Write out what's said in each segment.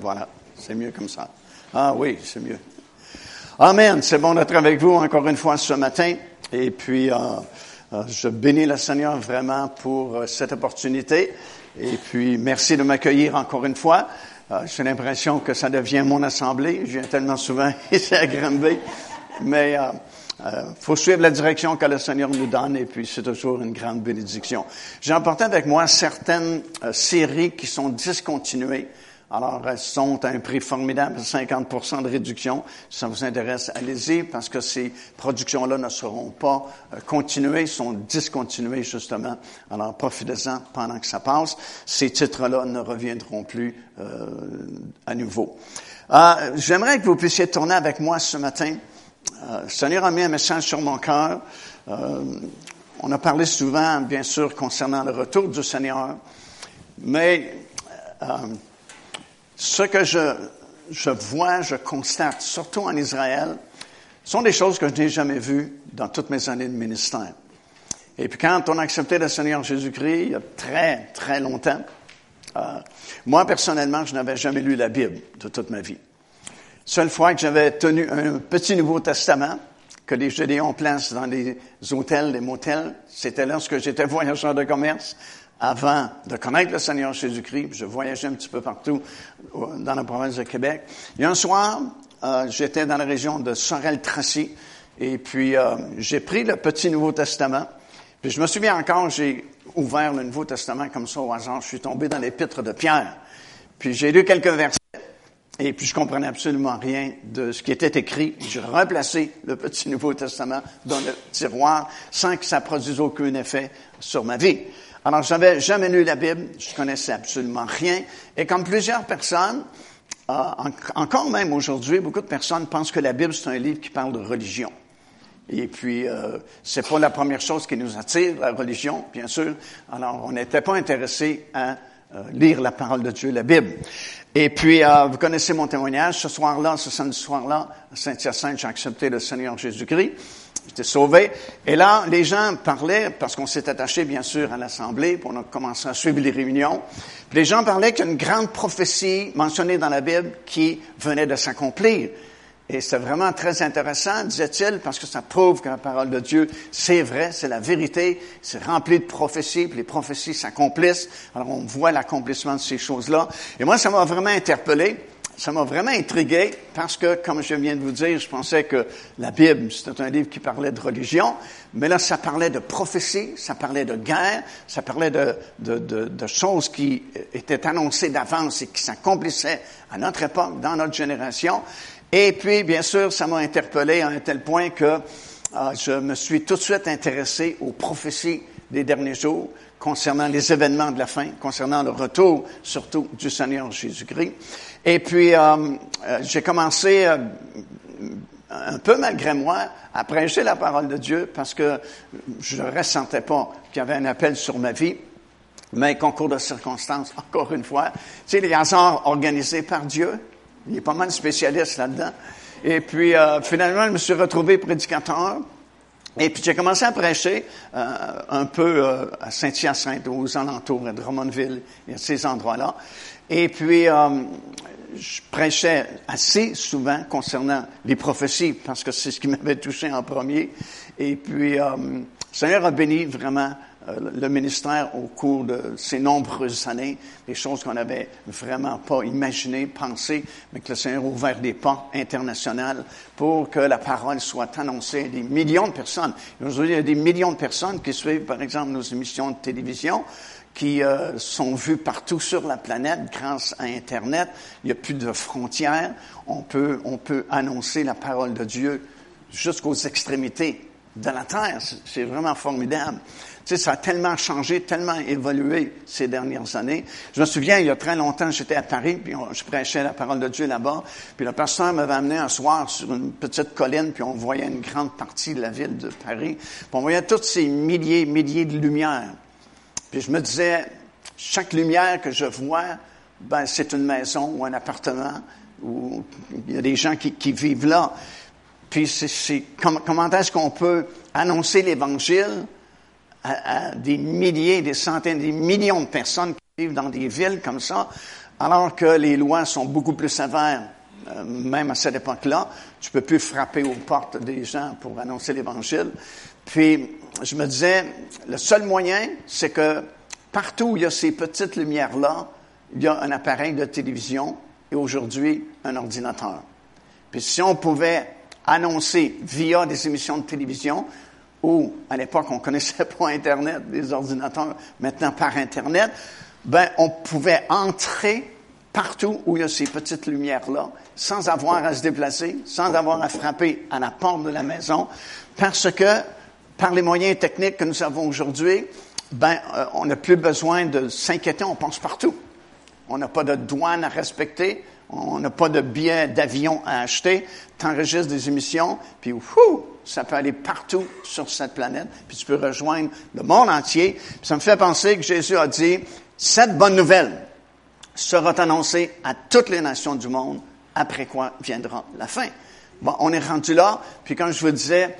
voilà, c'est mieux comme ça. Ah oui, c'est mieux. Amen. C'est bon d'être avec vous encore une fois ce matin. Et puis, euh, euh, je bénis le Seigneur vraiment pour euh, cette opportunité. Et puis, merci de m'accueillir encore une fois. J'ai l'impression que ça devient mon assemblée. Je viens tellement souvent ici à Granby. Mais euh, faut suivre la direction que le Seigneur nous donne et puis c'est toujours une grande bénédiction. J'ai emporté avec moi certaines euh, séries qui sont discontinuées. Alors, elles sont à un prix formidable, 50% de réduction. Si ça vous intéresse, allez-y, parce que ces productions-là ne seront pas euh, continuées, sont discontinuées, justement. Alors, profitez-en pendant que ça passe. Ces titres-là ne reviendront plus euh, à nouveau. Euh, J'aimerais que vous puissiez tourner avec moi ce matin euh, Seigneur a mis un message sur mon cœur. Euh, on a parlé souvent, bien sûr, concernant le retour du Seigneur, mais euh, ce que je, je vois, je constate, surtout en Israël, sont des choses que je n'ai jamais vues dans toutes mes années de ministère. Et puis quand on a accepté le Seigneur Jésus-Christ, il y a très, très longtemps, moi personnellement, je n'avais jamais lu la Bible de toute ma vie. Seule fois que j'avais tenu un petit Nouveau Testament que les Gédéons placent dans des hôtels, des motels, c'était lorsque j'étais voyageur de commerce avant de connaître le Seigneur Jésus-Christ. Je voyageais un petit peu partout dans la province de Québec. Et un soir, euh, j'étais dans la région de Sorel-Tracy et puis euh, j'ai pris le petit Nouveau Testament. Puis je me souviens encore, j'ai ouvert le Nouveau Testament comme ça au hasard. Je suis tombé dans l'épître de Pierre. Puis j'ai lu quelques versets. Et puis je comprenais absolument rien de ce qui était écrit. J'ai replacé le petit Nouveau Testament dans le tiroir sans que ça produise aucun effet sur ma vie. Alors, je n'avais jamais lu la Bible, je connaissais absolument rien. Et comme plusieurs personnes, euh, encore même aujourd'hui, beaucoup de personnes pensent que la Bible, c'est un livre qui parle de religion. Et puis, euh, c'est pas la première chose qui nous attire, la religion, bien sûr. Alors, on n'était pas intéressé à euh, lire la parole de Dieu, la Bible. Et puis, euh, vous connaissez mon témoignage. Ce soir-là, ce samedi soir-là, à Saint-Hyacinthe, j'ai accepté le Seigneur Jésus-Christ. J'étais sauvé. Et là, les gens parlaient, parce qu'on s'est attaché, bien sûr, à l'Assemblée, pour on a commencé à suivre les réunions. les gens parlaient qu'il y a une grande prophétie mentionnée dans la Bible qui venait de s'accomplir. Et c'est vraiment très intéressant, disait-il, parce que ça prouve que la parole de Dieu, c'est vrai, c'est la vérité, c'est rempli de prophéties, puis les prophéties s'accomplissent. Alors on voit l'accomplissement de ces choses-là. Et moi, ça m'a vraiment interpellé, ça m'a vraiment intrigué, parce que, comme je viens de vous dire, je pensais que la Bible, c'était un livre qui parlait de religion, mais là, ça parlait de prophéties, ça parlait de guerre, ça parlait de, de, de, choses qui étaient annoncées d'avance et qui s'accomplissaient à notre époque, dans notre génération. Et puis, bien sûr, ça m'a interpellé à un tel point que euh, je me suis tout de suite intéressé aux prophéties des derniers jours concernant les événements de la fin, concernant le retour surtout du Seigneur Jésus-Christ. Et puis, euh, euh, j'ai commencé un peu malgré moi à prêcher la parole de Dieu parce que je ne ressentais pas qu'il y avait un appel sur ma vie. Mais concours de circonstances, encore une fois, tu sais, les hasards organisés par Dieu, il est pas mal spécialiste là-dedans. Et puis, euh, finalement, je me suis retrouvé prédicateur. Et puis, j'ai commencé à prêcher euh, un peu euh, à Saint-Hyacinthe, aux alentours de Drummondville, et à ces endroits-là. Et puis, je prêchais assez souvent concernant les prophéties, parce que c'est ce qui m'avait touché en premier. Et puis, le Seigneur a béni vraiment euh, le ministère au cours de ces nombreuses années, des choses qu'on n'avait vraiment pas imaginées, pensées, mais que le Seigneur a ouvert des pas internationaux pour que la parole soit annoncée à des millions de personnes. Aujourd'hui, il y a des millions de personnes qui suivent, par exemple, nos émissions de télévision, qui euh, sont vues partout sur la planète grâce à Internet. Il n'y a plus de frontières. On peut, on peut annoncer la parole de Dieu jusqu'aux extrémités de la terre. C'est vraiment formidable. Tu sais, ça a tellement changé, tellement évolué ces dernières années. Je me souviens, il y a très longtemps, j'étais à Paris, puis je prêchais la parole de Dieu là-bas, puis le pasteur m'avait amené un soir sur une petite colline, puis on voyait une grande partie de la ville de Paris, puis on voyait toutes ces milliers, milliers de lumières. Puis je me disais, chaque lumière que je vois, ben, c'est une maison ou un appartement, où il y a des gens qui vivent là. Puis comment est-ce qu'on peut annoncer l'Évangile à, des milliers, des centaines, des millions de personnes qui vivent dans des villes comme ça, alors que les lois sont beaucoup plus sévères, euh, même à cette époque-là, tu peux plus frapper aux portes des gens pour annoncer l'Évangile. Puis, je me disais, le seul moyen, c'est que partout où il y a ces petites lumières-là, il y a un appareil de télévision et aujourd'hui un ordinateur. Puis si on pouvait annoncer via des émissions de télévision, ou à l'époque on connaissait pas Internet, des ordinateurs, maintenant par Internet, ben on pouvait entrer partout où il y a ces petites lumières-là, sans avoir à se déplacer, sans avoir à frapper à la porte de la maison, parce que par les moyens techniques que nous avons aujourd'hui, ben euh, on n'a plus besoin de s'inquiéter, on pense partout. On n'a pas de douane à respecter, on n'a pas de billets d'avion à acheter, tu enregistres des émissions, puis whou, ça peut aller partout sur cette planète, puis tu peux rejoindre le monde entier. ça me fait penser que Jésus a dit, cette bonne nouvelle sera annoncée à toutes les nations du monde, après quoi viendra la fin. Bon, on est rendu là, puis comme je vous disais,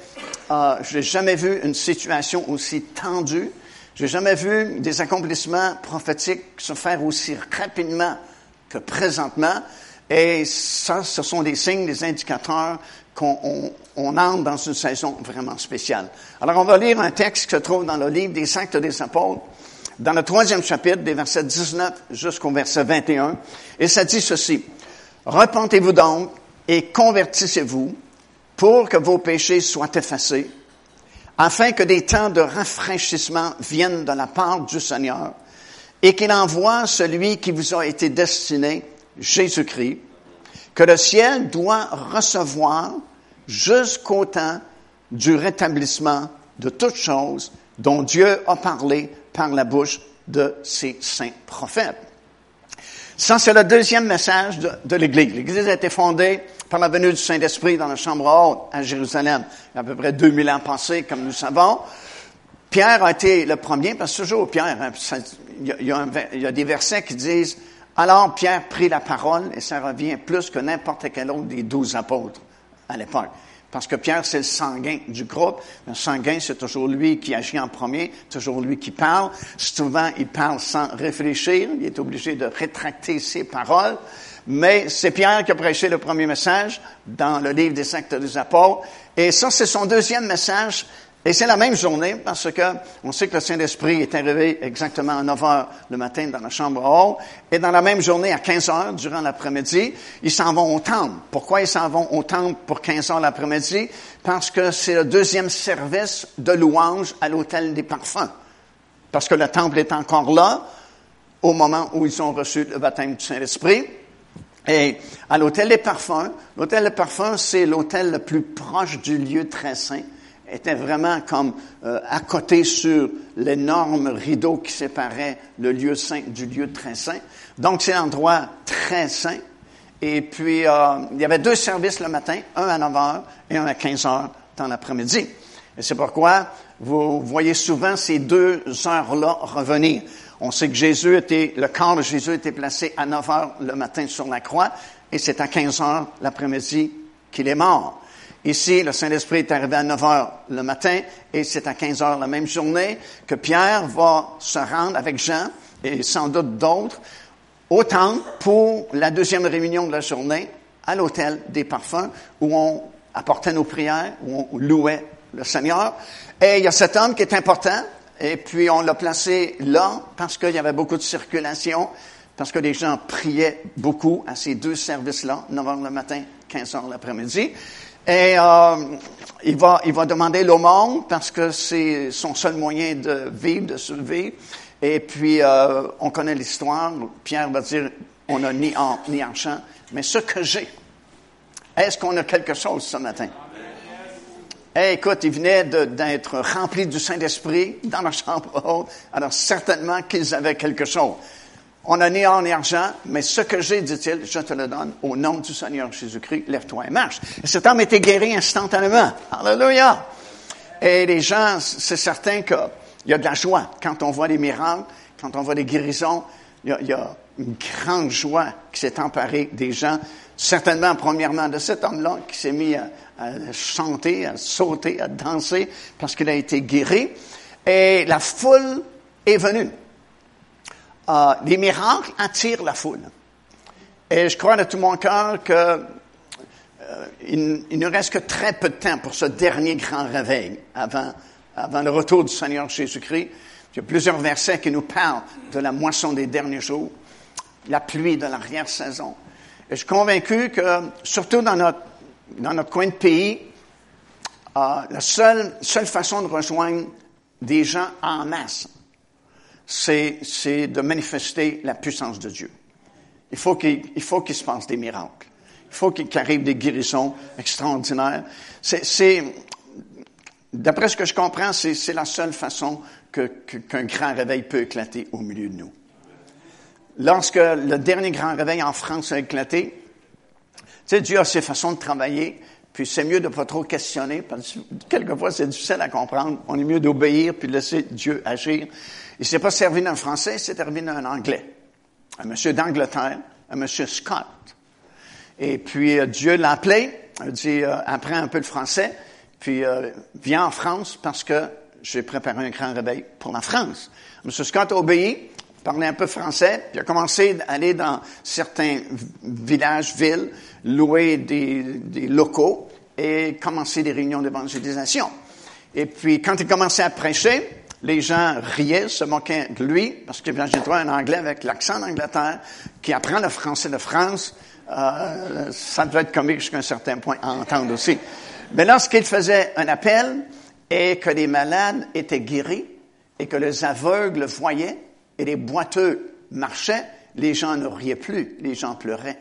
euh, je n'ai jamais vu une situation aussi tendue, j'ai jamais vu des accomplissements prophétiques se faire aussi rapidement que présentement. Et ça, ce sont des signes, des indicateurs qu'on on, entre dans une saison vraiment spéciale. Alors, on va lire un texte qui se trouve dans le livre des Actes des Apôtres, dans le troisième chapitre, des versets 19 jusqu'au verset 21. Et ça dit ceci. Repentez-vous donc et convertissez-vous pour que vos péchés soient effacés, afin que des temps de rafraîchissement viennent de la part du Seigneur et qu'il envoie celui qui vous a été destiné, Jésus-Christ, que le ciel doit recevoir jusqu'au temps du rétablissement de toutes choses dont Dieu a parlé par la bouche de ses saints prophètes. Ça, c'est le deuxième message de, l'Église. L'Église a été fondée par la venue du Saint-Esprit dans la chambre haute à Jérusalem, il y a à peu près 2000 ans passés, comme nous savons. Pierre a été le premier, parce que toujours Pierre, hein, il, y a, des versets qui disent, alors Pierre prit la parole, et ça revient plus que n'importe quel autre des douze apôtres à l'époque. Parce que Pierre, c'est le sanguin du groupe. Le sanguin, c'est toujours lui qui agit en premier, toujours lui qui parle. Souvent, il parle sans réfléchir. Il est obligé de rétracter ses paroles. Mais c'est Pierre qui a prêché le premier message dans le livre des actes des apôtres. Et ça, c'est son deuxième message et c'est la même journée parce que on sait que le Saint-Esprit est arrivé exactement à 9 heures le matin dans la chambre haute. Et dans la même journée, à 15 heures, durant l'après-midi, ils s'en vont au temple. Pourquoi ils s'en vont au temple pour 15 heures l'après-midi? Parce que c'est le deuxième service de louange à l'hôtel des parfums. Parce que le temple est encore là au moment où ils ont reçu le baptême du Saint-Esprit. Et à l'hôtel des parfums, l'hôtel des parfums, c'est l'hôtel le plus proche du lieu très saint était vraiment comme euh, à côté sur l'énorme rideau qui séparait le lieu saint du lieu très saint. Donc c'est un endroit très saint. Et puis euh, il y avait deux services le matin, un à 9 heures et un à 15 heures dans l'après-midi. Et c'est pourquoi vous voyez souvent ces deux heures-là revenir. On sait que Jésus était, le corps de Jésus était placé à 9 heures le matin sur la croix et c'est à 15 heures l'après-midi qu'il est mort. Ici, le Saint-Esprit est arrivé à 9 heures le matin et c'est à 15 heures la même journée que Pierre va se rendre avec Jean et sans doute d'autres au temple pour la deuxième réunion de la journée à l'hôtel des parfums où on apportait nos prières, où on louait le Seigneur. Et il y a cet homme qui est important et puis on l'a placé là parce qu'il y avait beaucoup de circulation, parce que les gens priaient beaucoup à ces deux services-là, 9 heures le matin, 15 heures l'après-midi. Et euh, il, va, il va demander l'aumône parce que c'est son seul moyen de vivre, de survivre. Et puis, euh, on connaît l'histoire. Pierre va dire, on n'a ni or ni argent, mais ce que j'ai. Est-ce qu'on a quelque chose ce matin? Eh, écoute, il venait d'être rempli du Saint-Esprit dans la chambre haute, alors certainement qu'ils avaient quelque chose. On ni or ni argent, mais ce que j'ai, dit-il, je te le donne au nom du Seigneur Jésus-Christ, lève-toi et marche. Et cet homme était guéri instantanément. Alléluia! Et les gens, c'est certain qu'il y a de la joie quand on voit des miracles, quand on voit des guérisons. Il y a, une grande joie qui s'est emparée des gens. Certainement, premièrement, de cet homme-là qui s'est mis à, à chanter, à sauter, à danser parce qu'il a été guéri. Et la foule est venue. Euh, les miracles attirent la foule. Et je crois de tout mon cœur que euh, il, ne reste que très peu de temps pour ce dernier grand réveil avant, avant le retour du Seigneur Jésus-Christ. Il y a plusieurs versets qui nous parlent de la moisson des derniers jours, la pluie de l'arrière-saison. Et je suis convaincu que, surtout dans notre, dans notre coin de pays, euh, la seule, seule façon de rejoindre des gens en masse, c'est, de manifester la puissance de Dieu. Il faut qu'il, se passe des miracles. Il faut qu'il arrive des guérisons extraordinaires. C'est, d'après ce que je comprends, c'est, la seule façon que, que, qu'un grand réveil peut éclater au milieu de nous. Lorsque le dernier grand réveil en France a éclaté, tu sais, Dieu a ses façons de travailler, puis c'est mieux de pas trop questionner, parce que quelquefois c'est difficile à comprendre. On est mieux d'obéir puis de laisser Dieu agir. Il s'est pas servi d'un français, il s'est servi d'un anglais un monsieur d'Angleterre, un monsieur Scott. Et puis euh, Dieu l'a appelé, il dit euh, apprends un peu le français, puis euh, viens en France parce que j'ai préparé un grand réveil pour la France. Monsieur Scott a obéi, parlait un peu français, puis a commencé à aller dans certains villages, villes, louer des, des locaux et commencer des réunions d'évangélisation. Et puis quand il commençait à prêcher, les gens riaient, se moquaient de lui, parce que j'ai trouvé un Anglais avec l'accent d'Angleterre, qui apprend le français de France. Euh, ça devait être comique jusqu'à un certain point à entendre aussi. Mais lorsqu'il faisait un appel et que les malades étaient guéris et que les aveugles voyaient et les boiteux marchaient, les gens ne riaient plus, les gens pleuraient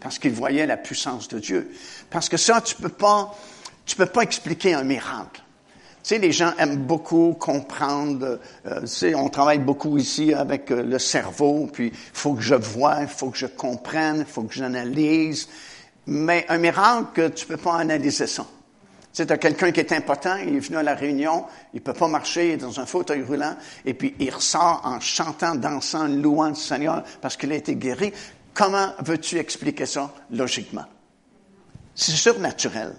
parce qu'ils voyaient la puissance de Dieu. Parce que ça, tu peux pas, tu peux pas expliquer un miracle. Tu sais, les gens aiment beaucoup comprendre. Euh, tu sais, on travaille beaucoup ici avec euh, le cerveau, puis faut que je vois, faut que je comprenne, faut que j'analyse. Mais un miracle, tu peux pas analyser ça. Tu sais, tu as quelqu'un qui est impotent, il est venu à la réunion, il peut pas marcher, il est dans un fauteuil roulant, et puis il ressort en chantant, dansant, louant le Seigneur parce qu'il a été guéri. Comment veux-tu expliquer ça logiquement? C'est surnaturel.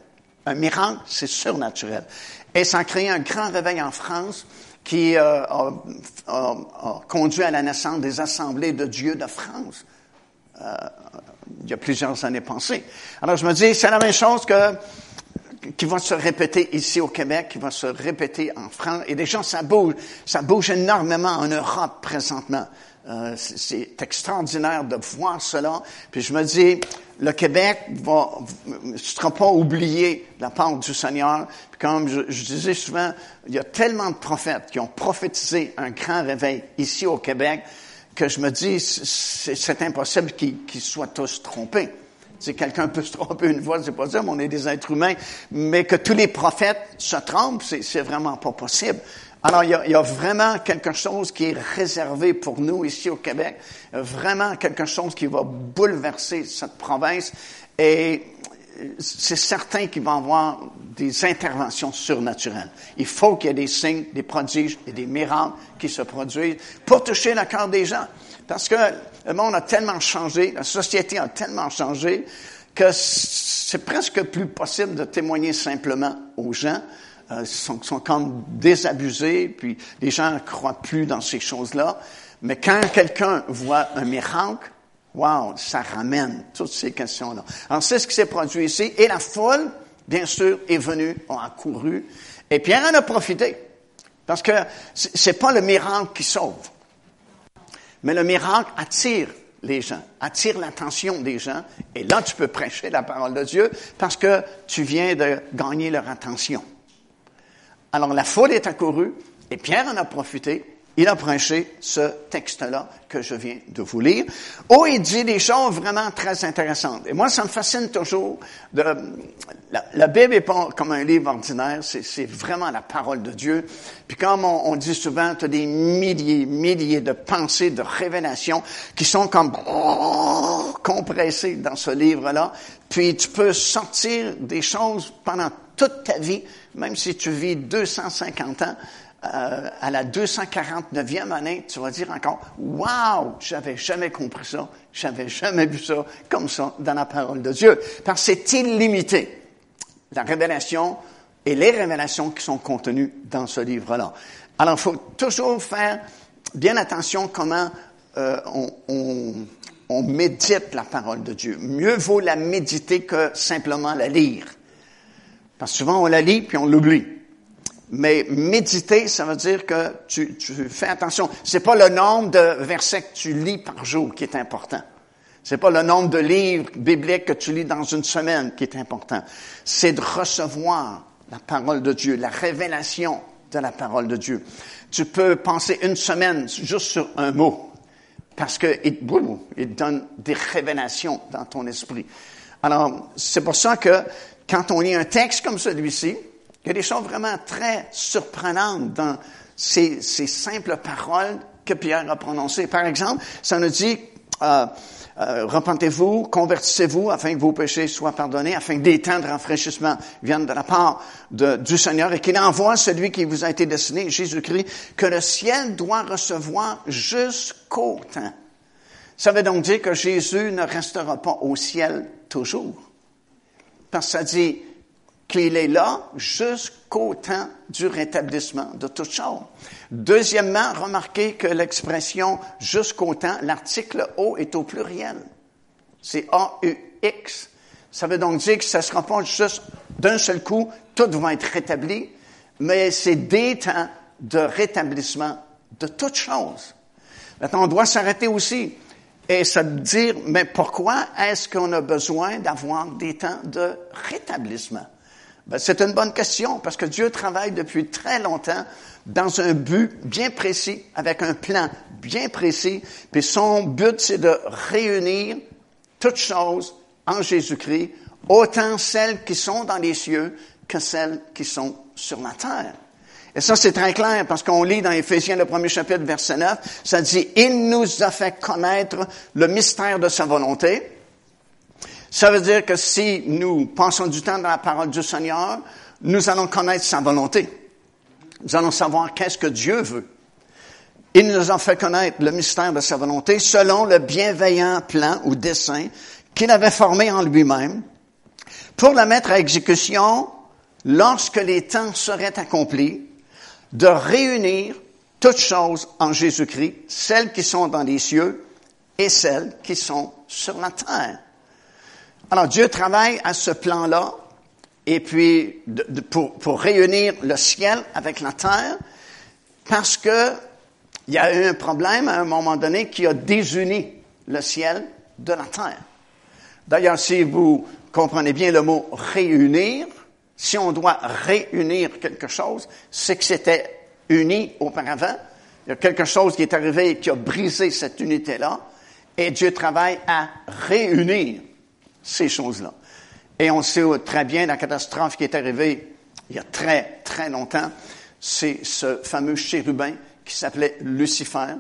Un miracle, c'est surnaturel. Et ça a créé un grand réveil en France qui euh, a, conduit à la naissance des assemblées de Dieu de France. Euh, il y a plusieurs années passées. Alors je me dis, c'est la même chose que qui va se répéter ici au Québec, qui va se répéter en France. Et déjà, ça bouge, ça bouge énormément en Europe présentement. Euh, c'est extraordinaire de voir cela. Puis je me dis, le Québec va, ne sera pas oublié de la part du Seigneur. Puis comme je, disais souvent, il y a tellement de prophètes qui ont prophétisé un grand réveil ici au Québec que je me dis, c'est impossible qu'ils qu soient tous trompés. Si quelqu'un peut se tromper une fois, c'est pas mais on est des êtres humains. Mais que tous les prophètes se trompent, c'est vraiment pas possible. Alors, il y, a, vraiment quelque chose qui est réservé pour nous ici au Québec, vraiment quelque chose qui va bouleverser cette province et c'est certain qu'il va y avoir des interventions surnaturelles. Il faut qu'il y ait des signes, des prodiges et des miracles qui se produisent pour toucher le cœur des gens. Parce que le monde a tellement changé, la société a tellement changé que c'est presque plus possible de témoigner simplement aux gens euh, sont, sont comme désabusés, puis les gens ne croient plus dans ces choses-là. Mais quand quelqu'un voit un miracle, wow, ça ramène toutes ces questions-là. Alors, c'est ce qui s'est produit ici. Et la foule, bien sûr, est venue, a accouru. Et Pierre en a profité. Parce que c'est pas le miracle qui sauve. Mais le miracle attire les gens, attire l'attention des gens. Et là, tu peux prêcher la parole de Dieu parce que tu viens de gagner leur attention. Alors la foule est accourue et Pierre en a profité. Il a prêché ce texte-là que je viens de vous lire, où il dit des choses vraiment très intéressantes. Et moi, ça me fascine toujours. De, la, Bible n'est pas comme un livre ordinaire, c'est vraiment la parole de Dieu. Puis comme on, on dit souvent, tu as des milliers, milliers de pensées, de révélations qui sont comme compressées dans ce livre-là. Puis tu peux sortir des choses pendant toute ta vie même si tu vis 250 ans, euh, à la 249e année, tu vas dire encore, waouh, j'avais jamais compris ça, j'avais jamais vu ça comme ça dans la parole de Dieu, parce que c'est illimité. La révélation et les révélations qui sont contenues dans ce livre-là. Alors, il faut toujours faire bien attention comment euh, on, on, on médite la parole de Dieu. Mieux vaut la méditer que simplement la lire. Parce que souvent on la lit puis on l'oublie. Mais méditer, ça veut dire que tu, tu fais attention. C'est pas le nombre de versets que tu lis par jour qui est important. C'est pas le nombre de livres bibliques que tu lis dans une semaine qui est important. C'est de recevoir la parole de Dieu, la révélation de la parole de Dieu. Tu peux penser une semaine juste sur un mot parce que il, il donne des révélations dans ton esprit. Alors, c'est pour ça que quand on lit un texte comme celui-ci, il y a des choses vraiment très surprenantes dans ces, simples paroles que Pierre a prononcées. Par exemple, ça nous dit, euh, euh, repentez-vous, convertissez-vous afin que vos péchés soient pardonnés, afin que des temps de rafraîchissement viennent de la part du Seigneur et qu'il envoie celui qui vous a été destiné, Jésus-Christ, que le ciel doit recevoir jusqu'au temps. Ça veut donc dire que Jésus ne restera pas au ciel toujours. Parce que ça dit, qu'il est là jusqu'au temps du rétablissement de toutes choses. Deuxièmement, remarquez que l'expression jusqu'au temps, l'article O est au pluriel. C'est A-U-X. Ça veut donc dire que ça ne sera pas juste d'un seul coup, tout va être rétabli, mais c'est des temps de rétablissement de toutes choses. Maintenant, on doit s'arrêter aussi et se dire, mais pourquoi est-ce qu'on a besoin d'avoir des temps de rétablissement? Ben, c'est une bonne question parce que Dieu travaille depuis très longtemps dans un but bien précis, avec un plan bien précis. Puis son but, c'est de réunir toutes choses en Jésus-Christ, autant celles qui sont dans les cieux que celles qui sont sur la terre. Et ça, c'est très clair parce qu'on lit dans Éphésiens, le premier chapitre, verset 9, ça dit, Il nous a fait connaître le mystère de sa volonté ça veut dire que si nous passons du temps dans la parole du Seigneur, nous allons connaître sa volonté. Nous allons savoir qu'est-ce que Dieu veut. Il nous a fait connaître le mystère de sa volonté selon le bienveillant plan ou dessein qu'il avait formé en lui-même pour la mettre à exécution lorsque les temps seraient accomplis, de réunir toutes choses en Jésus-Christ, celles qui sont dans les cieux et celles qui sont sur la terre. Alors Dieu travaille à ce plan-là, et puis pour, pour, réunir le ciel avec la terre, parce que il y a eu un problème à un moment donné qui a désuni le ciel de la terre. D'ailleurs, si vous comprenez bien le mot réunir, si on doit réunir quelque chose, c'est que c'était uni auparavant. Il y a quelque chose qui est arrivé et qui a brisé cette unité-là, et Dieu travaille à réunir ces choses-là. Et on sait très bien la catastrophe qui est arrivée il y a très, très longtemps. C'est ce fameux chérubin qui s'appelait Lucifer.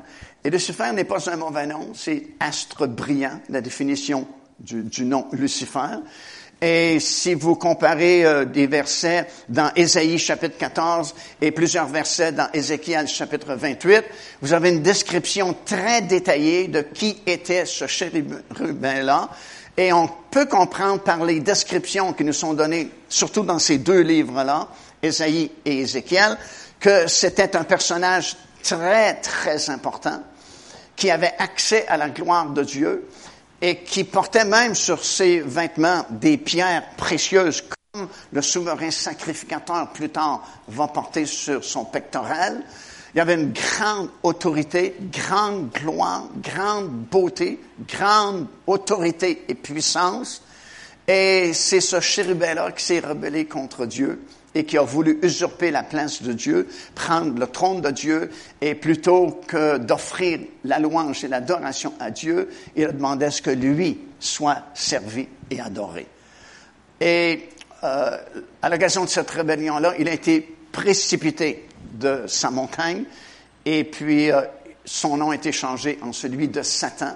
Et Lucifer n'est pas un mauvais nom, c'est astre brillant, la définition du, nom Lucifer. Et si vous comparez euh, des versets dans Ésaïe chapitre 14 et plusieurs versets dans Ézéchiel chapitre 28, vous avez une description très détaillée de qui était ce chérubin-là. Et on peut comprendre par les descriptions qui nous sont données, surtout dans ces deux livres-là, Ésaïe et Ézéchiel, que c'était un personnage très, très important, qui avait accès à la gloire de Dieu et qui portait même sur ses vêtements des pierres précieuses comme le souverain sacrificateur plus tard va porter sur son pectoral. Il y avait une grande autorité, grande gloire, grande beauté, grande autorité et puissance. Et c'est ce chérubin-là qui s'est rebellé contre Dieu et qui a voulu usurper la place de Dieu, prendre le trône de Dieu, et plutôt que d'offrir la louange et l'adoration à Dieu, il a demandé à ce que lui soit servi et adoré. Et euh, à l'occasion de cette rébellion-là, il a été précipité de sa montagne, et puis euh, son nom a été changé en celui de Satan,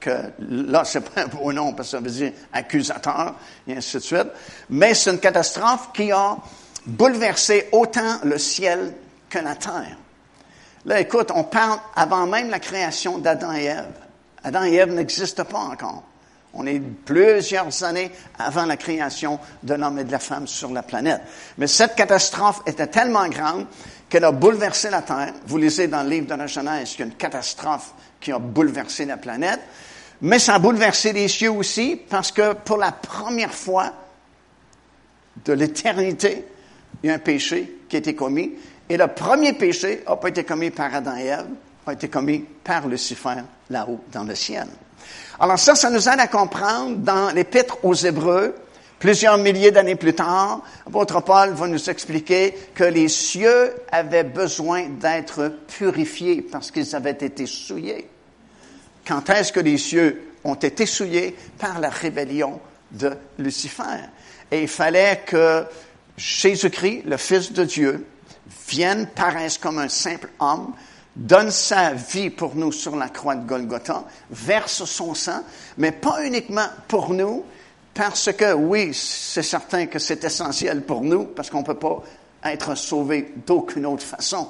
que là, c'est pas un beau nom parce que ça veut dire accusateur, et ainsi de suite. Mais c'est une catastrophe qui a bouleversé autant le ciel que la terre. Là, écoute, on parle avant même la création d'Adam et Ève. Adam et Ève n'existent pas encore. On est plusieurs années avant la création de l'homme et de la femme sur la planète. Mais cette catastrophe était tellement grande qu'elle a bouleversé la Terre. Vous lisez dans le livre de la Genèse qu'il y a une catastrophe qui a bouleversé la planète. Mais ça a bouleversé les cieux aussi parce que pour la première fois de l'éternité, il y a un péché qui a été commis. Et le premier péché n'a pas été commis par Adam et Ève, a été commis par Lucifer là-haut dans le ciel. Alors ça, ça nous aide à comprendre dans l'épître aux Hébreux, plusieurs milliers d'années plus tard, l'apôtre Paul va nous expliquer que les cieux avaient besoin d'être purifiés parce qu'ils avaient été souillés. Quand est-ce que les cieux ont été souillés? Par la rébellion de Lucifer? Et il fallait que Jésus-Christ, le Fils de Dieu, vienne, paraisse comme un simple homme, donne sa vie pour nous sur la croix de Golgotha, verse son sang, mais pas uniquement pour nous, parce que oui, c'est certain que c'est essentiel pour nous, parce qu'on ne peut pas être sauvé d'aucune autre façon.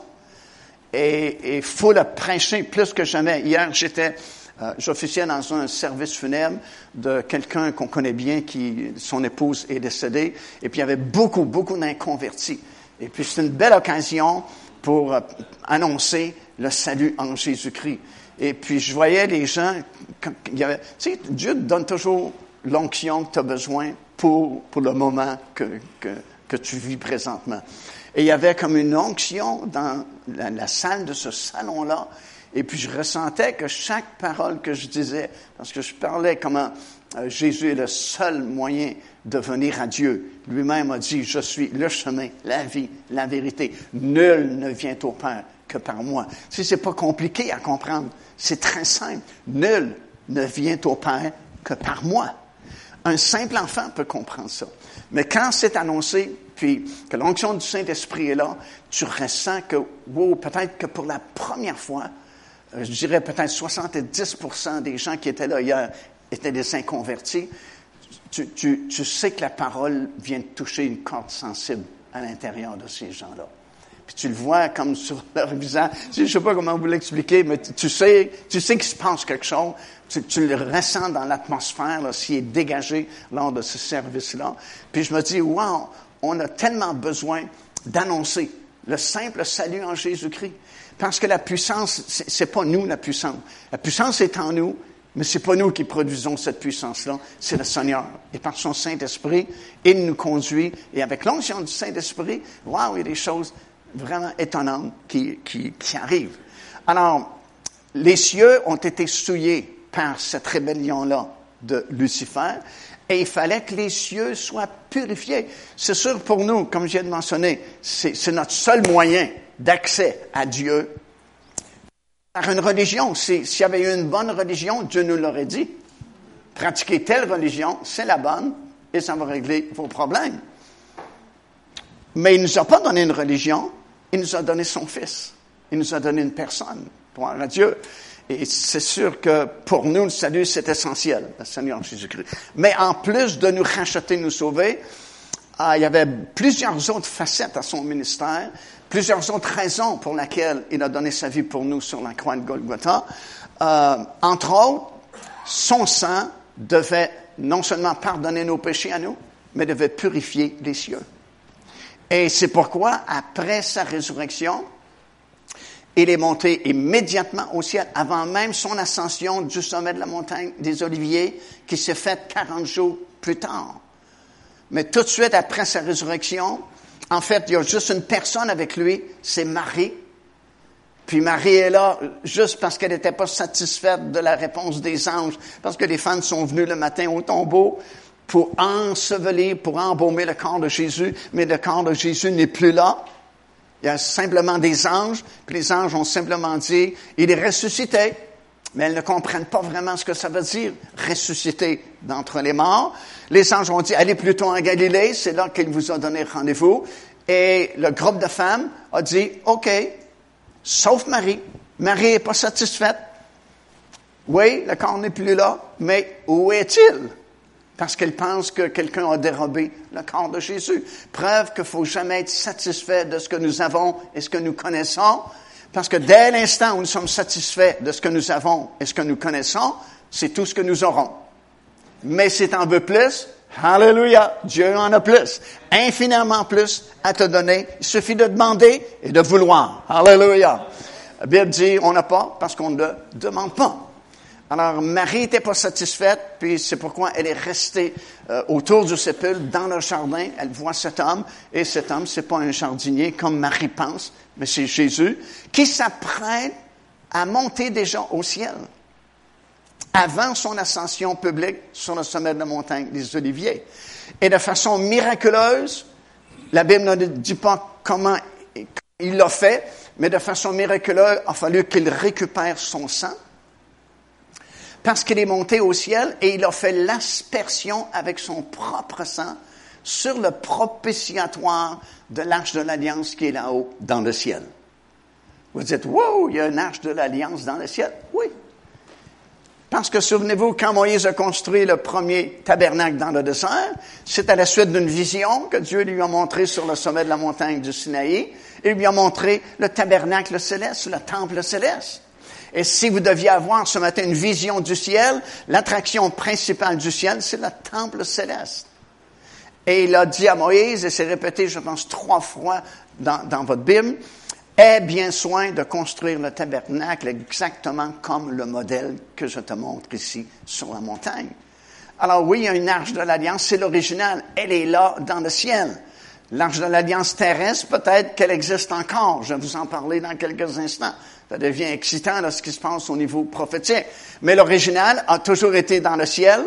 Et il faut le prêcher plus que jamais. Hier, j'étais, euh, j'officiais dans un service funèbre de quelqu'un qu'on connaît bien, qui son épouse est décédée, et puis il y avait beaucoup, beaucoup d'inconvertis. Et puis c'est une belle occasion pour euh, annoncer le salut en Jésus-Christ. Et puis je voyais les gens, il y avait, tu sais, Dieu donne toujours l'onction que tu as besoin pour, pour le moment que, que, que, tu vis présentement. Et il y avait comme une onction dans la, la salle de ce salon-là. Et puis je ressentais que chaque parole que je disais, parce que je parlais comment euh, Jésus est le seul moyen de venir à Dieu. Lui-même a dit, je suis le chemin, la vie, la vérité. Nul ne vient au Père que par moi. Si c'est pas compliqué à comprendre, c'est très simple. Nul ne vient au Père que par moi. Un simple enfant peut comprendre ça. Mais quand c'est annoncé, puis que l'onction du Saint-Esprit est là, tu ressens que, wow, peut-être que pour la première fois, euh, je dirais peut-être 70% des gens qui étaient là hier étaient des inconvertis. Tu, tu, tu sais que la parole vient de toucher une corde sensible à l'intérieur de ces gens-là. Puis tu le vois comme sur leur visage. Je ne sais pas comment vous l'expliquer, mais tu sais, tu sais qu'il se passe quelque chose. Tu, le ressens dans l'atmosphère, s'il est dégagé lors de ce service-là. Puis je me dis, wow, on a tellement besoin d'annoncer le simple salut en Jésus-Christ. Parce que la puissance, c'est pas nous la puissance. La puissance est en nous, mais c'est pas nous qui produisons cette puissance-là, c'est le Seigneur. Et par son Saint-Esprit, il nous conduit. Et avec l'onction du Saint-Esprit, wow, il y a des choses vraiment étonnantes qui, qui, qui arrivent. Alors, les cieux ont été souillés par cette rébellion-là de Lucifer, et il fallait que les cieux soient purifiés. C'est sûr pour nous, comme je viens de mentionner, c'est notre seul moyen d'accès à Dieu. Par une religion, s'il y avait eu une bonne religion, Dieu nous l'aurait dit. Pratiquer telle religion, c'est la bonne, et ça va régler vos problèmes. Mais il ne nous a pas donné une religion, il nous a donné son Fils. Il nous a donné une personne, pour à Dieu. Et c'est sûr que pour nous, le salut, c'est essentiel, le Seigneur Jésus-Christ. Mais en plus de nous racheter, nous sauver, ah, il y avait plusieurs autres facettes à son ministère, plusieurs autres raisons pour lesquelles il a donné sa vie pour nous sur la croix de Golgotha. Euh, entre autres, son sang devait non seulement pardonner nos péchés à nous, mais devait purifier les cieux. Et c'est pourquoi, après sa résurrection, il est monté immédiatement au ciel, avant même son ascension du sommet de la montagne des Oliviers, qui s'est faite 40 jours plus tard. Mais tout de suite après sa résurrection, en fait, il y a juste une personne avec lui, c'est Marie. Puis Marie est là juste parce qu'elle n'était pas satisfaite de la réponse des anges, parce que les fans sont venus le matin au tombeau pour ensevelir, pour embaumer le corps de Jésus, mais le corps de Jésus n'est plus là. Il y a simplement des anges, puis les anges ont simplement dit, il est ressuscité, mais elles ne comprennent pas vraiment ce que ça veut dire, ressuscité d'entre les morts. Les anges ont dit, allez plutôt en Galilée, c'est là qu'il vous a donné rendez-vous. Et le groupe de femmes a dit, OK, sauf Marie. Marie n'est pas satisfaite. Oui, le corps n'est plus là, mais où est-il? Parce qu'elle pense que quelqu'un a dérobé le corps de Jésus. Preuve qu'il faut jamais être satisfait de ce que nous avons et ce que nous connaissons, parce que dès l'instant où nous sommes satisfaits de ce que nous avons et ce que nous connaissons, c'est tout ce que nous aurons. Mais si tu en veux plus, Alléluia, Dieu en a plus, infiniment plus à te donner. Il suffit de demander et de vouloir. Alléluia. La Bible dit, on n'a pas parce qu'on ne demande pas. Alors, Marie n'était pas satisfaite, puis c'est pourquoi elle est restée euh, autour du sépulcre, dans le jardin. Elle voit cet homme, et cet homme, c'est pas un jardinier comme Marie pense, mais c'est Jésus, qui s'apprête à monter déjà au ciel, avant son ascension publique sur le sommet de la montagne des Oliviers. Et de façon miraculeuse, la Bible ne dit pas comment il l'a fait, mais de façon miraculeuse, il a fallu qu'il récupère son sang parce qu'il est monté au ciel et il a fait l'aspersion avec son propre sang sur le propitiatoire de l'arche de l'alliance qui est là-haut dans le ciel. Vous dites, wow, il y a une arche de l'alliance dans le ciel? Oui. Parce que souvenez-vous, quand Moïse a construit le premier tabernacle dans le désert, c'est à la suite d'une vision que Dieu lui a montré sur le sommet de la montagne du Sinaï et lui a montré le tabernacle céleste, le temple céleste. Et si vous deviez avoir ce matin une vision du ciel, l'attraction principale du ciel, c'est le temple céleste. Et il a dit à Moïse, et c'est répété, je pense, trois fois dans, dans votre Bible, Aie bien soin de construire le tabernacle exactement comme le modèle que je te montre ici sur la montagne. Alors oui, il y a une arche de l'alliance, c'est l'original, elle est là dans le ciel. L'arche de l'alliance terrestre, peut-être qu'elle existe encore. Je vais vous en parler dans quelques instants. Ça devient excitant là, ce qui se passe au niveau prophétique. Mais l'original a toujours été dans le ciel.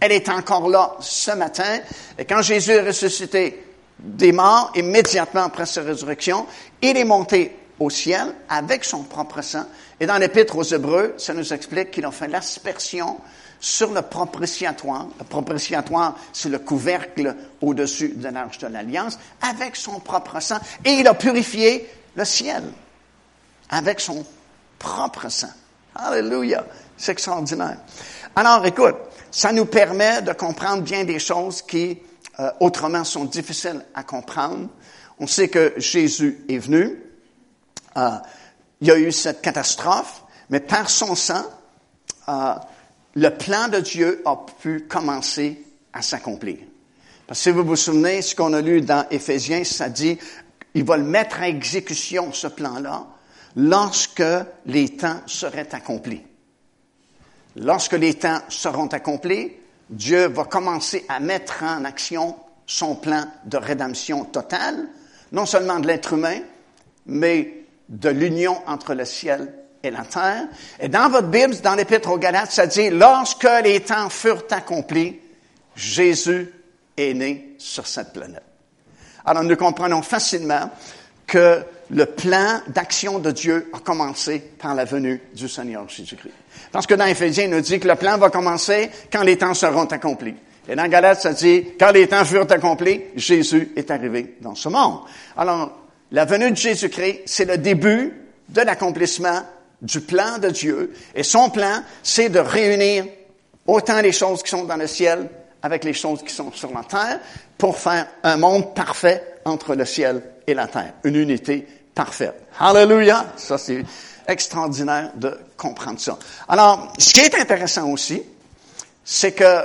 Elle est encore là ce matin. Et quand Jésus est ressuscité des morts, immédiatement après sa résurrection, il est monté au ciel avec son propre sang. Et dans l'Épître aux Hébreux, ça nous explique qu'il a fait l'aspersion sur le propitiatoire. Le propitiatoire, c'est le couvercle au-dessus de l'arche de l'Alliance, avec son propre sang. Et il a purifié le ciel avec son propre sang. Alléluia. C'est extraordinaire. Alors, écoute, ça nous permet de comprendre bien des choses qui, euh, autrement, sont difficiles à comprendre. On sait que Jésus est venu. Euh, il y a eu cette catastrophe, mais par son sang, euh, le plan de Dieu a pu commencer à s'accomplir. Parce que si vous vous souvenez, ce qu'on a lu dans Éphésiens, ça dit, il va le mettre à exécution, ce plan-là, lorsque les temps seraient accomplis. Lorsque les temps seront accomplis, Dieu va commencer à mettre en action son plan de rédemption totale, non seulement de l'être humain, mais de l'union entre le ciel et la terre. Et dans votre Bible, dans l'Épître aux Galates, ça dit, lorsque les temps furent accomplis, Jésus est né sur cette planète. Alors nous comprenons facilement que le plan d'action de Dieu a commencé par la venue du Seigneur Jésus-Christ. Parce que dans Éphésiens, il nous dit que le plan va commencer quand les temps seront accomplis. Et dans Galates, ça dit, quand les temps furent accomplis, Jésus est arrivé dans ce monde. Alors, la venue de Jésus-Christ, c'est le début de l'accomplissement du plan de Dieu. Et son plan, c'est de réunir autant les choses qui sont dans le ciel avec les choses qui sont sur la terre pour faire un monde parfait entre le ciel et la terre. Une unité parfaite. Hallelujah! Ça, c'est extraordinaire de comprendre ça. Alors, ce qui est intéressant aussi, c'est que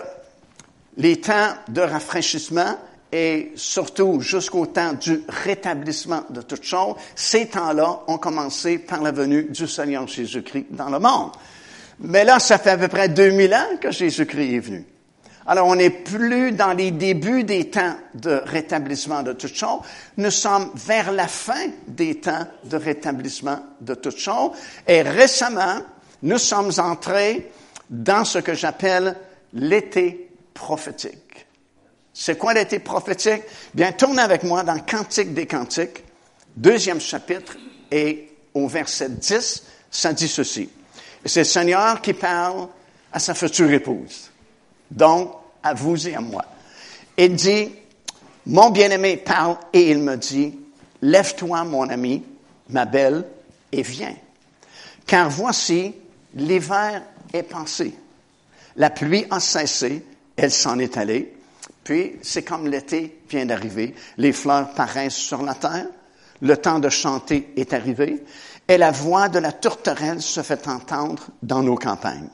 les temps de rafraîchissement et surtout jusqu'au temps du rétablissement de toutes choses, ces temps-là ont commencé par la venue du Seigneur Jésus-Christ dans le monde. Mais là, ça fait à peu près 2000 ans que Jésus-Christ est venu. Alors, on n'est plus dans les débuts des temps de rétablissement de toutes choses. Nous sommes vers la fin des temps de rétablissement de toutes choses. Et récemment, nous sommes entrés dans ce que j'appelle l'été prophétique. C'est quoi l'été prophétique? Bien, tournez avec moi dans Cantique des Cantiques, deuxième chapitre, et au verset 10, ça dit ceci. C'est le Seigneur qui parle à sa future épouse. Donc, à vous et à moi. Il dit, mon bien-aimé parle et il me dit, lève-toi, mon ami, ma belle, et viens. Car voici, l'hiver est passé. La pluie a cessé, elle s'en est allée. Puis, c'est comme l'été vient d'arriver. Les fleurs paraissent sur la terre. Le temps de chanter est arrivé. Et la voix de la tourterelle se fait entendre dans nos campagnes.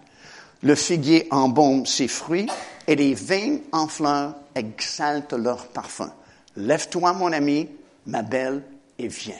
Le figuier embaume ses fruits et les vignes en fleurs exaltent leur parfum. Lève-toi, mon ami, ma belle, et viens.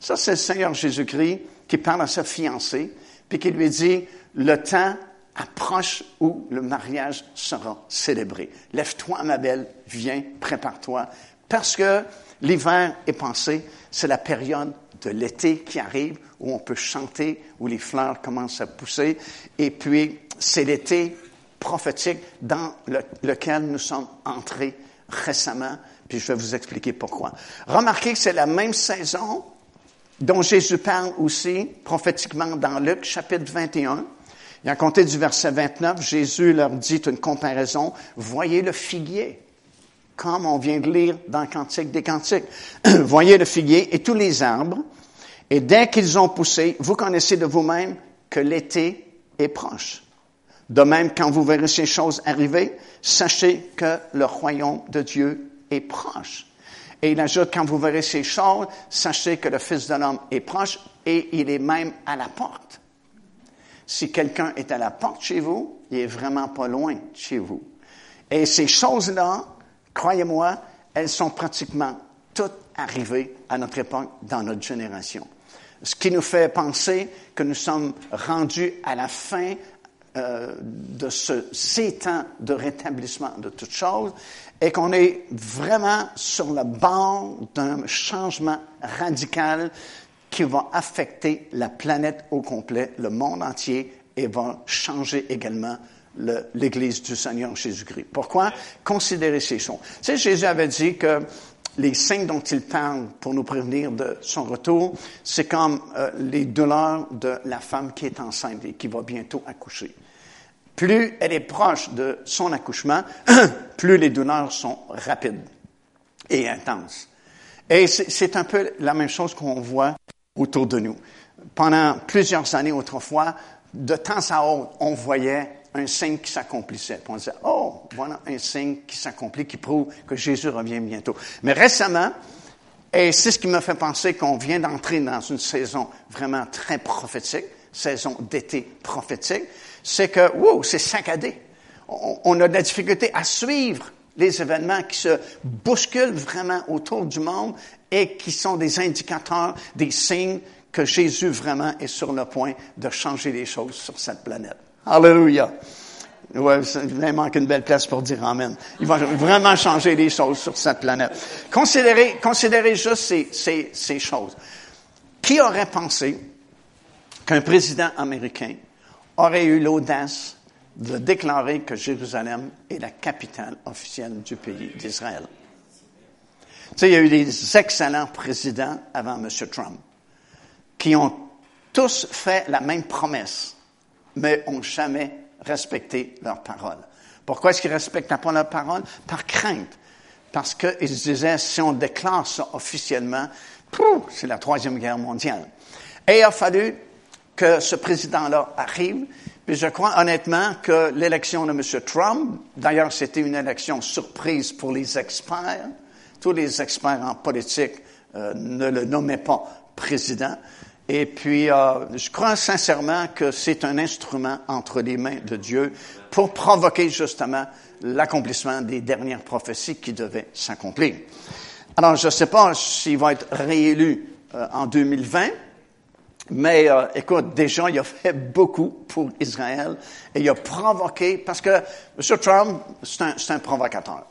Ça, c'est le Seigneur Jésus-Christ qui parle à sa fiancée, puis qui lui dit, le temps approche où le mariage sera célébré. Lève-toi, ma belle, viens, prépare-toi, parce que l'hiver est passé, c'est la période de l'été qui arrive, où on peut chanter, où les fleurs commencent à pousser, et puis c'est l'été prophétique dans lequel nous sommes entrés récemment, puis je vais vous expliquer pourquoi. Remarquez que c'est la même saison dont Jésus parle aussi prophétiquement dans Luc chapitre 21. Et à compter du verset 29, Jésus leur dit une comparaison. Voyez le figuier, comme on vient de lire dans Cantique des Cantiques. Voyez le figuier et tous les arbres. Et dès qu'ils ont poussé, vous connaissez de vous-même que l'été est proche. De même, quand vous verrez ces choses arriver, sachez que le royaume de Dieu est proche. Et il ajoute, quand vous verrez ces choses, sachez que le Fils de l'homme est proche et il est même à la porte. Si quelqu'un est à la porte chez vous, il est vraiment pas loin de chez vous. Et ces choses-là, croyez-moi, elles sont pratiquement toutes arrivées à notre époque, dans notre génération. Ce qui nous fait penser que nous sommes rendus à la fin euh, de ce, ces temps de rétablissement de toutes choses et qu'on est vraiment sur le bord d'un changement radical qui va affecter la planète au complet, le monde entier, et va changer également l'Église du Seigneur Jésus-Christ. Pourquoi? Considérez ces choses. Tu sais, Jésus avait dit que les signes dont il parle pour nous prévenir de son retour, c'est comme euh, les douleurs de la femme qui est enceinte et qui va bientôt accoucher. Plus elle est proche de son accouchement, plus les douleurs sont rapides et intenses. Et c'est un peu la même chose qu'on voit autour de nous. Pendant plusieurs années autrefois, de temps à autre, on voyait un signe qui s'accomplissait. on disait, oh, voilà un signe qui s'accomplit, qui prouve que Jésus revient bientôt. Mais récemment, et c'est ce qui me fait penser qu'on vient d'entrer dans une saison vraiment très prophétique, saison d'été prophétique, c'est que, wow, c'est saccadé. On, on a de la difficulté à suivre les événements qui se bousculent vraiment autour du monde et qui sont des indicateurs, des signes que Jésus vraiment est sur le point de changer les choses sur cette planète. Alléluia. Ouais, il manque une belle place pour dire Amen. Il va vraiment changer les choses sur cette planète. Considérez, considérez juste ces, choses. Qui aurait pensé qu'un président américain aurait eu l'audace de déclarer que Jérusalem est la capitale officielle du pays d'Israël? Tu sais, il y a eu des excellents présidents avant M. Trump qui ont tous fait la même promesse, mais ont jamais respecté leur parole. Pourquoi est-ce qu'ils respectent pas leur parole? Par crainte. Parce qu'ils disaient, si on déclare ça officiellement, c'est la Troisième Guerre mondiale. Et il a fallu que ce président-là arrive. Puis je crois honnêtement que l'élection de M. Trump, d'ailleurs c'était une élection surprise pour les experts, tous les experts en politique euh, ne le nommaient pas président. Et puis, euh, je crois sincèrement que c'est un instrument entre les mains de Dieu pour provoquer justement l'accomplissement des dernières prophéties qui devaient s'accomplir. Alors, je ne sais pas s'il va être réélu euh, en 2020, mais euh, écoute, déjà, il a fait beaucoup pour Israël et il a provoqué, parce que M. Trump, c'est un, un, provocateur.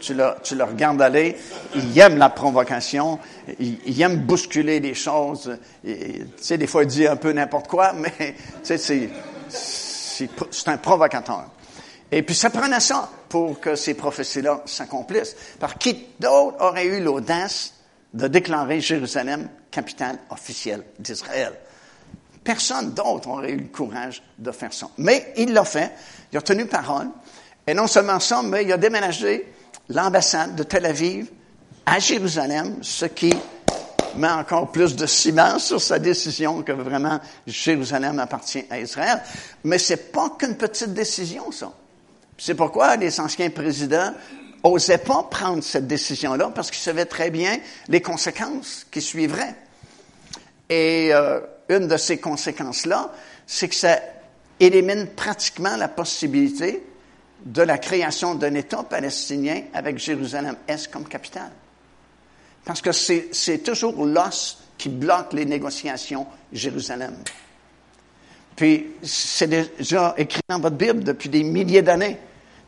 Tu, le, tu, le, regardes aller, il aime la provocation, il, il aime bousculer les choses. Tu sais, des fois, il dit un peu n'importe quoi, mais tu sais, c'est, c'est un provocateur. Et puis, ça prenait ça pour que ces prophéties-là s'accomplissent. Par qui d'autre aurait eu l'audace de déclarer Jérusalem capitale officielle d'Israël? Personne d'autre aurait eu le courage de faire ça. Mais il l'a fait, il a tenu parole, et non seulement ça, mais il a déménagé l'ambassade de Tel Aviv à Jérusalem, ce qui met encore plus de ciment sur sa décision que vraiment Jérusalem appartient à Israël. Mais c'est pas qu'une petite décision, ça. C'est pourquoi les anciens présidents n'osaient pas prendre cette décision-là parce qu'ils savaient très bien les conséquences qui suivraient. Et euh, une de ces conséquences-là, c'est que ça élimine pratiquement la possibilité de la création d'un État palestinien avec Jérusalem-Est comme capitale. Parce que c'est toujours l'os qui bloque les négociations Jérusalem. Puis c'est déjà écrit dans votre Bible depuis des milliers d'années.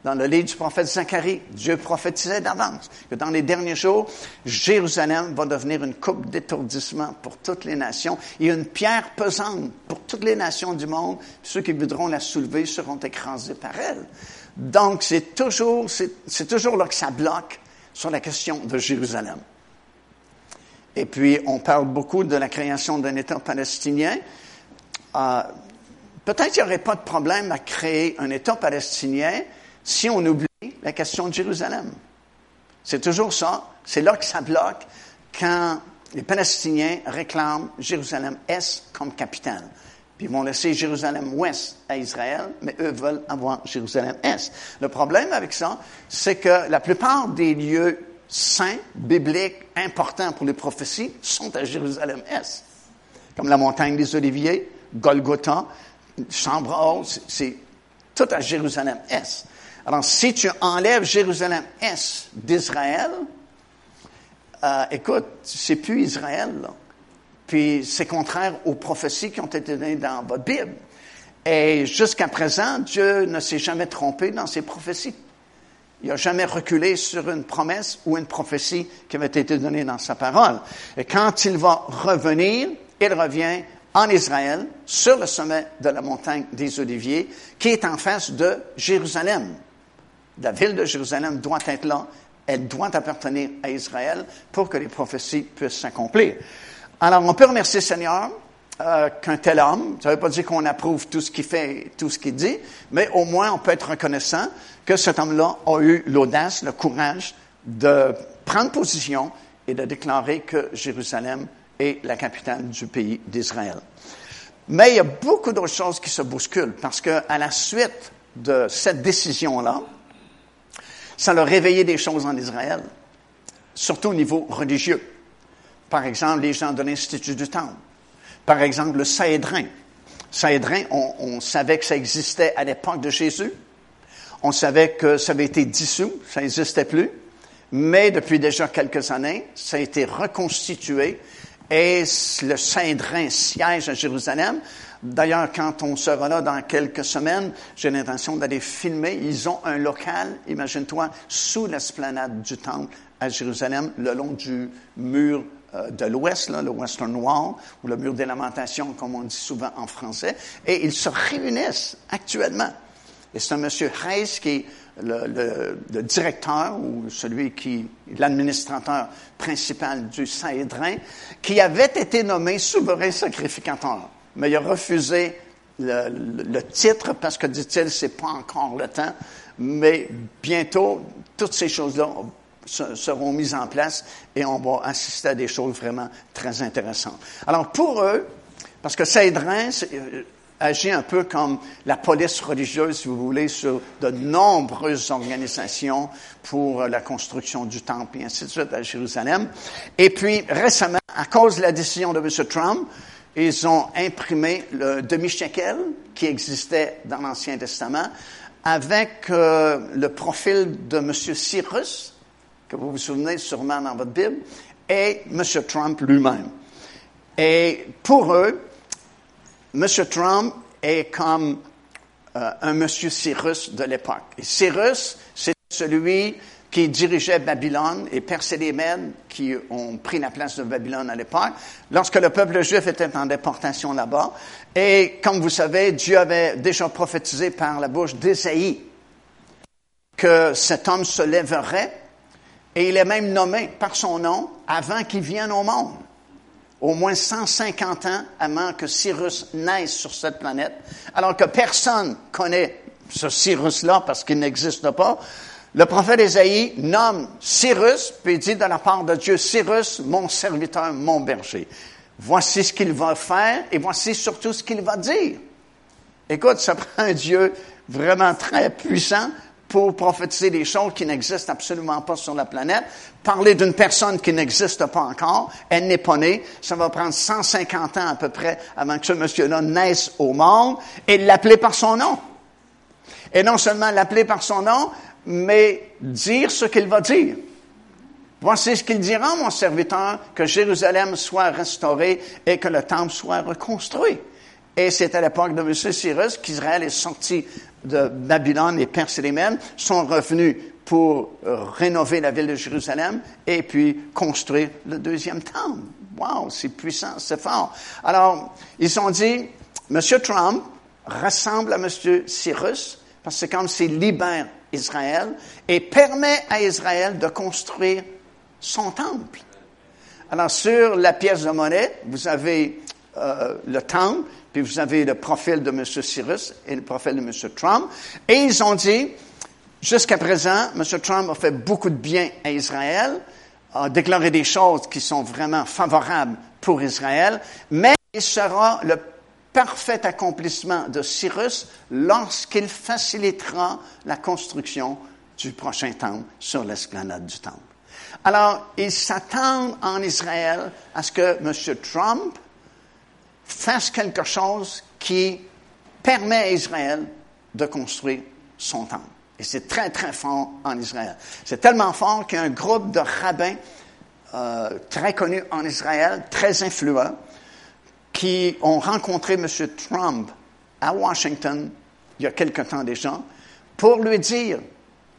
Dans le livre du prophète Zacharie, Dieu prophétisait d'avance que dans les derniers jours, Jérusalem va devenir une coupe d'étourdissement pour toutes les nations et une pierre pesante pour toutes les nations du monde. Ceux qui voudront la soulever seront écrasés par elle. Donc, c'est toujours, c'est toujours là que ça bloque sur la question de Jérusalem. Et puis, on parle beaucoup de la création d'un État palestinien. Euh, peut-être qu'il n'y aurait pas de problème à créer un État palestinien si on oublie la question de Jérusalem. C'est toujours ça. C'est là que ça bloque quand les Palestiniens réclament Jérusalem-Est comme capitale. Puis ils vont laisser Jérusalem-Ouest à Israël, mais eux veulent avoir Jérusalem-Est. Le problème avec ça, c'est que la plupart des lieux saints, bibliques, importants pour les prophéties, sont à Jérusalem-Est. Comme la montagne des Oliviers, Golgotha, Chambre haute, c'est tout à Jérusalem-Est. Alors, si tu enlèves Jérusalem-Est d'Israël, euh, écoute, c'est plus Israël, là. Puis c'est contraire aux prophéties qui ont été données dans votre Bible. Et jusqu'à présent, Dieu ne s'est jamais trompé dans ses prophéties. Il n'a jamais reculé sur une promesse ou une prophétie qui avait été donnée dans sa parole. Et quand il va revenir, il revient en Israël, sur le sommet de la montagne des Oliviers, qui est en face de Jérusalem. La ville de Jérusalem doit être là, elle doit appartenir à Israël pour que les prophéties puissent s'accomplir. Alors, on peut remercier le Seigneur euh, qu'un tel homme, ça ne veut pas dire qu'on approuve tout ce qu'il fait, tout ce qu'il dit, mais au moins on peut être reconnaissant que cet homme-là a eu l'audace, le courage de prendre position et de déclarer que Jérusalem est la capitale du pays d'Israël. Mais il y a beaucoup d'autres choses qui se bousculent parce que à la suite de cette décision-là, ça a réveillé des choses en Israël, surtout au niveau religieux. Par exemple, les gens de l'Institut du Temple. Par exemple, le. Sahédrin, on, on savait que ça existait à l'époque de Jésus. On savait que ça avait été dissous, ça n'existait plus. Mais depuis déjà quelques années, ça a été reconstitué et le Saint-Drin siège à Jérusalem? D'ailleurs, quand on sera là dans quelques semaines, j'ai l'intention d'aller filmer. Ils ont un local, imagine-toi, sous l'esplanade du Temple à Jérusalem, le long du mur euh, de l'Ouest, le Western Wall, ou le mur des lamentations, comme on dit souvent en français, et ils se réunissent actuellement. Et c'est un monsieur Hayes qui est le, directeur ou celui qui l'administrateur principal du Sahédrin, qui avait été nommé souverain sacrificateur. Mais il a refusé le, titre parce que, dit-il, c'est pas encore le temps. Mais bientôt, toutes ces choses-là seront mises en place et on va assister à des choses vraiment très intéressantes. Alors pour eux, parce que Cédrin agit un peu comme la police religieuse, si vous voulez, sur de nombreuses organisations pour la construction du temple et ainsi de suite à Jérusalem. Et puis récemment, à cause de la décision de M. Trump, ils ont imprimé le demi-shekel qui existait dans l'Ancien Testament avec euh, le profil de M. Cyrus, que vous vous souvenez sûrement dans votre Bible, et M. Trump lui-même. Et pour eux, M. Trump est comme euh, un M. Cyrus de l'époque. Cyrus, c'est celui qui dirigeait Babylone et perçait qui ont pris la place de Babylone à l'époque, lorsque le peuple juif était en déportation là-bas. Et comme vous savez, Dieu avait déjà prophétisé par la bouche d'Ésaïe que cet homme se lèverait et il est même nommé par son nom avant qu'il vienne au monde. Au moins 150 ans avant que Cyrus naisse sur cette planète, alors que personne connaît ce Cyrus-là parce qu'il n'existe pas. Le prophète Ésaïe nomme Cyrus, puis dit de la part de Dieu, Cyrus, mon serviteur, mon berger. Voici ce qu'il va faire et voici surtout ce qu'il va dire. Écoute, ça prend un Dieu vraiment très puissant pour prophétiser des choses qui n'existent absolument pas sur la planète, parler d'une personne qui n'existe pas encore, elle n'est pas née, ça va prendre 150 ans à peu près avant que ce monsieur-là naisse au monde, et l'appeler par son nom. Et non seulement l'appeler par son nom, mais dire ce qu'il va dire. Voici ce qu'il dira, mon serviteur, que Jérusalem soit restaurée et que le temple soit reconstruit. Et c'est à l'époque de M. Cyrus qu'Israël est sorti de Babylone, les Perses et les Mèdes sont revenus pour euh, rénover la ville de Jérusalem et puis construire le deuxième temple. Wow, c'est puissant, c'est fort. Alors, ils ont dit, M. Trump ressemble à M. Cyrus, parce que comme s'il libère Israël et permet à Israël de construire son temple. Alors, sur la pièce de monnaie, vous avez euh, le temple, puis vous avez le profil de M. Cyrus et le profil de M. Trump. Et ils ont dit, jusqu'à présent, M. Trump a fait beaucoup de bien à Israël, a déclaré des choses qui sont vraiment favorables pour Israël, mais il sera le parfait accomplissement de Cyrus lorsqu'il facilitera la construction du prochain temple sur l'esplanade du temple. Alors, ils s'attendent en Israël à ce que M. Trump fasse quelque chose qui permet à Israël de construire son temple. Et c'est très, très fort en Israël. C'est tellement fort qu'il y a un groupe de rabbins euh, très connus en Israël, très influents, qui ont rencontré M. Trump à Washington il y a quelque temps déjà pour lui dire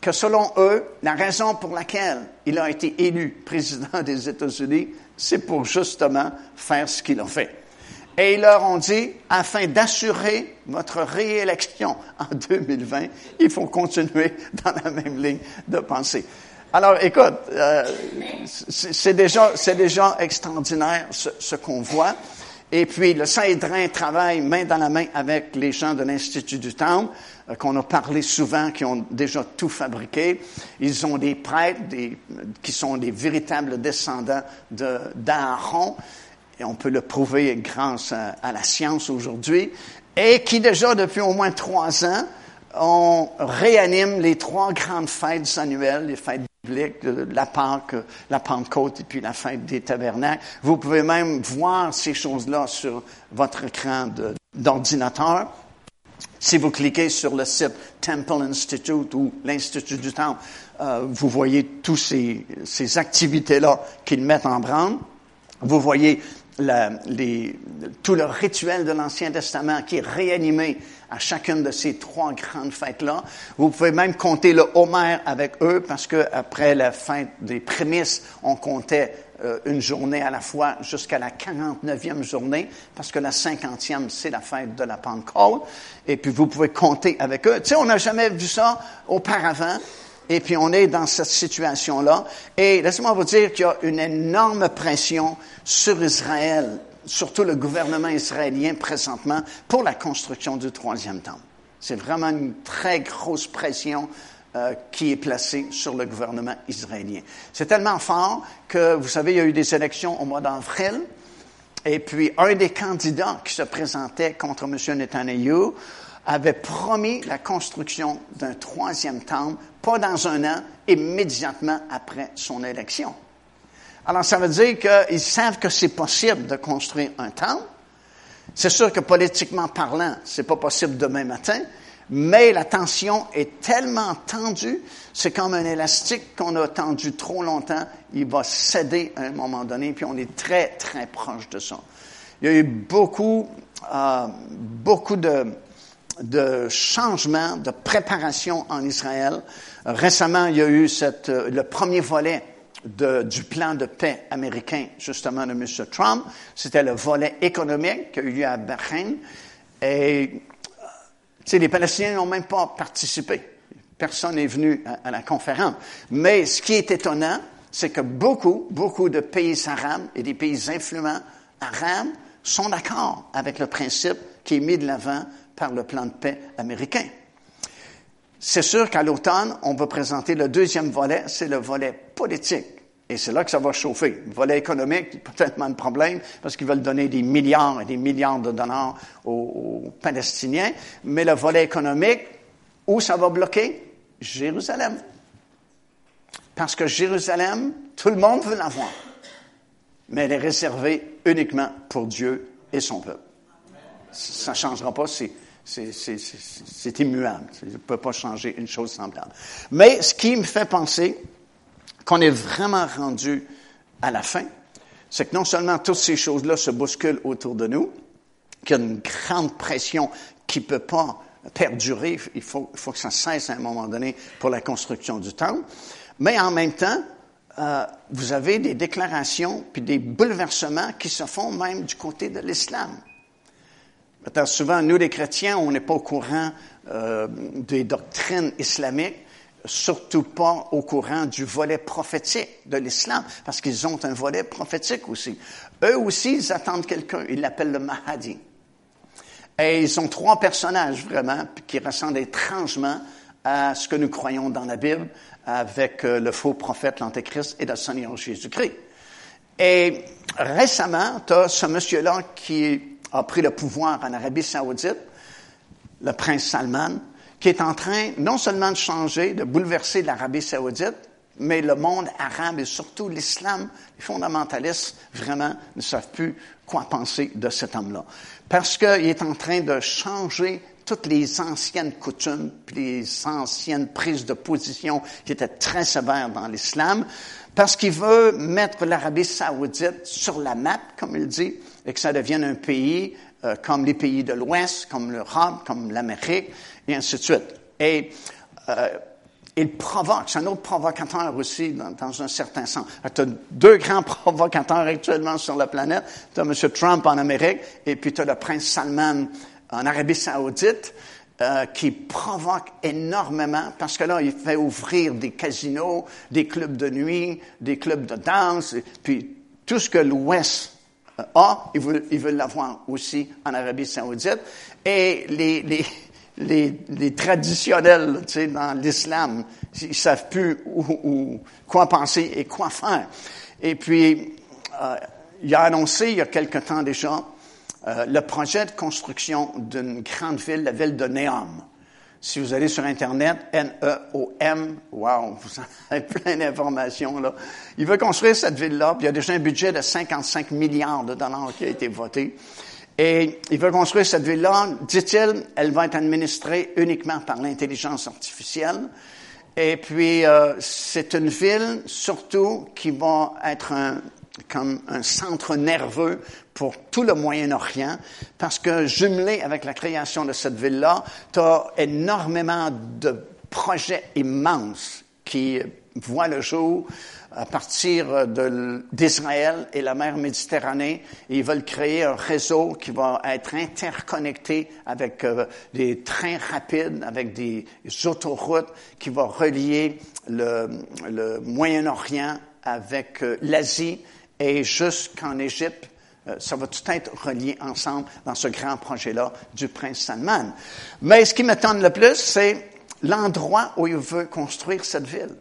que selon eux, la raison pour laquelle il a été élu président des États-Unis, c'est pour justement faire ce qu'il a fait. Et ils leur ont dit, afin d'assurer votre réélection en 2020, il faut continuer dans la même ligne de pensée. Alors, écoute, euh, c'est déjà, c'est déjà extraordinaire ce, ce qu'on voit. Et puis, le Saint-Hédrin travaille main dans la main avec les gens de l'Institut du Temple, euh, qu'on a parlé souvent, qui ont déjà tout fabriqué. Ils ont des prêtres des, qui sont des véritables descendants d'Aaron, et on peut le prouver grâce à, à la science aujourd'hui, et qui déjà, depuis au moins trois ans, on réanime les trois grandes fêtes annuelles, les fêtes la Pâque, la Pentecôte et puis la fête des tabernacles. Vous pouvez même voir ces choses-là sur votre écran d'ordinateur. Si vous cliquez sur le site Temple Institute ou l'Institut du Temple, euh, vous voyez tous ces, ces activités-là qu'ils mettent en branle. Vous voyez la, les, tout le rituel de l'Ancien Testament qui est réanimé à chacune de ces trois grandes fêtes-là. Vous pouvez même compter le Homer avec eux parce que après la fête des prémices, on comptait euh, une journée à la fois jusqu'à la 49e journée parce que la 50e, c'est la fête de la Pentecôte. Et puis vous pouvez compter avec eux. Tu sais, on n'a jamais vu ça auparavant. Et puis on est dans cette situation-là. Et laissez-moi vous dire qu'il y a une énorme pression sur Israël surtout le gouvernement israélien présentement, pour la construction du troisième temple. C'est vraiment une très grosse pression euh, qui est placée sur le gouvernement israélien. C'est tellement fort que, vous savez, il y a eu des élections au mois d'avril, et puis un des candidats qui se présentait contre M. Netanyahu avait promis la construction d'un troisième temple, pas dans un an, immédiatement après son élection. Alors, ça veut dire qu'ils savent que c'est possible de construire un temple. C'est sûr que politiquement parlant, c'est pas possible demain matin, mais la tension est tellement tendue, c'est comme un élastique qu'on a tendu trop longtemps, il va céder à un moment donné, puis on est très, très proche de ça. Il y a eu beaucoup, euh, beaucoup de, de changements, de préparation en Israël. Récemment, il y a eu euh, le premier volet du plan de paix américain, justement, de M. Trump. C'était le volet économique qui a eu lieu à Bahreïn. Et, tu les Palestiniens n'ont même pas participé. Personne n'est venu à, la conférence. Mais ce qui est étonnant, c'est que beaucoup, beaucoup de pays arabes et des pays influents arabes sont d'accord avec le principe qui est mis de l'avant par le plan de paix américain. C'est sûr qu'à l'automne, on va présenter le deuxième volet, c'est le volet politique. Et c'est là que ça va chauffer. Le volet économique, pas tellement de problème, parce qu'ils veulent donner des milliards et des milliards de dollars aux, Palestiniens. Mais le volet économique, où ça va bloquer? Jérusalem. Parce que Jérusalem, tout le monde veut l'avoir. Mais elle est réservée uniquement pour Dieu et son peuple. Ça ne changera pas, c'est c'est immuable. Je ne peut pas changer une chose semblable. Mais ce qui me fait penser qu'on est vraiment rendu à la fin, c'est que non seulement toutes ces choses-là se bousculent autour de nous, qu'il y a une grande pression qui peut pas perdurer. Il faut, il faut que ça cesse à un moment donné pour la construction du temple. Mais en même temps, euh, vous avez des déclarations puis des bouleversements qui se font même du côté de l'islam. Souvent, nous les chrétiens, on n'est pas au courant euh, des doctrines islamiques, surtout pas au courant du volet prophétique de l'islam, parce qu'ils ont un volet prophétique aussi. Eux aussi, ils attendent quelqu'un, ils l'appellent le Mahdi. Et ils sont trois personnages vraiment qui ressemblent étrangement à ce que nous croyons dans la Bible avec euh, le faux prophète, l'Antéchrist et le Seigneur Jésus-Christ. Et récemment, tu as ce monsieur-là qui a pris le pouvoir en Arabie saoudite, le prince Salman, qui est en train non seulement de changer, de bouleverser l'Arabie saoudite, mais le monde arabe et surtout l'islam, les fondamentalistes, vraiment, ne savent plus quoi penser de cet homme-là. Parce qu'il est en train de changer toutes les anciennes coutumes, puis les anciennes prises de position qui étaient très sévères dans l'islam, parce qu'il veut mettre l'Arabie saoudite sur la map, comme il dit, et que ça devienne un pays euh, comme les pays de l'Ouest, comme l'Europe, comme l'Amérique, et ainsi de suite. Et euh, il provoque, c'est un autre provocateur aussi dans, dans un certain sens. Tu as deux grands provocateurs actuellement sur la planète. Tu as M. Trump en Amérique et puis tu as le prince Salman en Arabie saoudite. Euh, qui provoque énormément parce que là, il fait ouvrir des casinos, des clubs de nuit, des clubs de danse, puis tout ce que l'Ouest a, il veut, il veut l'avoir aussi en Arabie saoudite. Et les, les, les, les traditionnels, tu sais, dans l'islam, ils savent plus où, quoi penser et quoi faire. Et puis, euh, il a annoncé il y a quelque temps déjà euh, le projet de construction d'une grande ville, la ville de Neom. Si vous allez sur Internet, N-E-O-M, wow, vous avez plein d'informations là. Il veut construire cette ville-là, puis il y a déjà un budget de 55 milliards de dollars qui a été voté. Et il veut construire cette ville-là, dit-il, elle va être administrée uniquement par l'intelligence artificielle. Et puis, euh, c'est une ville surtout qui va être un, comme un centre nerveux pour tout le Moyen-Orient, parce que jumelé avec la création de cette ville-là, tu as énormément de projets immenses qui voient le jour à partir d'Israël et la mer Méditerranée. Ils veulent créer un réseau qui va être interconnecté avec euh, des trains rapides, avec des autoroutes qui vont relier le, Moyen-Orient avec euh, l'Asie et jusqu'en Égypte. Euh, ça va tout être relié ensemble dans ce grand projet-là du prince Salman. Mais ce qui m'étonne le plus, c'est l'endroit où il veut construire cette ville.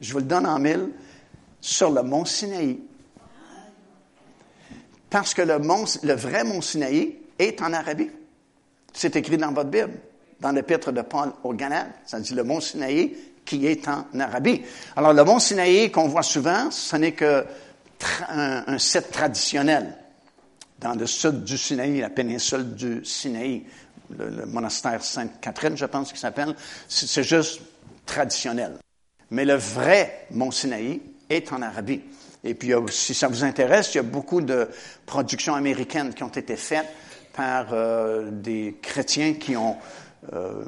Je vous le donne en mille, sur le mont Sinaï. Parce que le, mont, le vrai mont Sinaï est en Arabie. C'est écrit dans votre Bible, dans l'épître de Paul au Galate. Ça dit le mont Sinaï qui est en Arabie. Alors, le mont Sinaï qu'on voit souvent, ce n'est que un, site traditionnel dans le sud du Sinaï, la péninsule du Sinaï, le, monastère Sainte-Catherine, je pense qu'il s'appelle. C'est juste traditionnel. Mais le vrai Mont Sinaï est en Arabie. Et puis, si ça vous intéresse, il y a beaucoup de productions américaines qui ont été faites par euh, des chrétiens qui ont euh,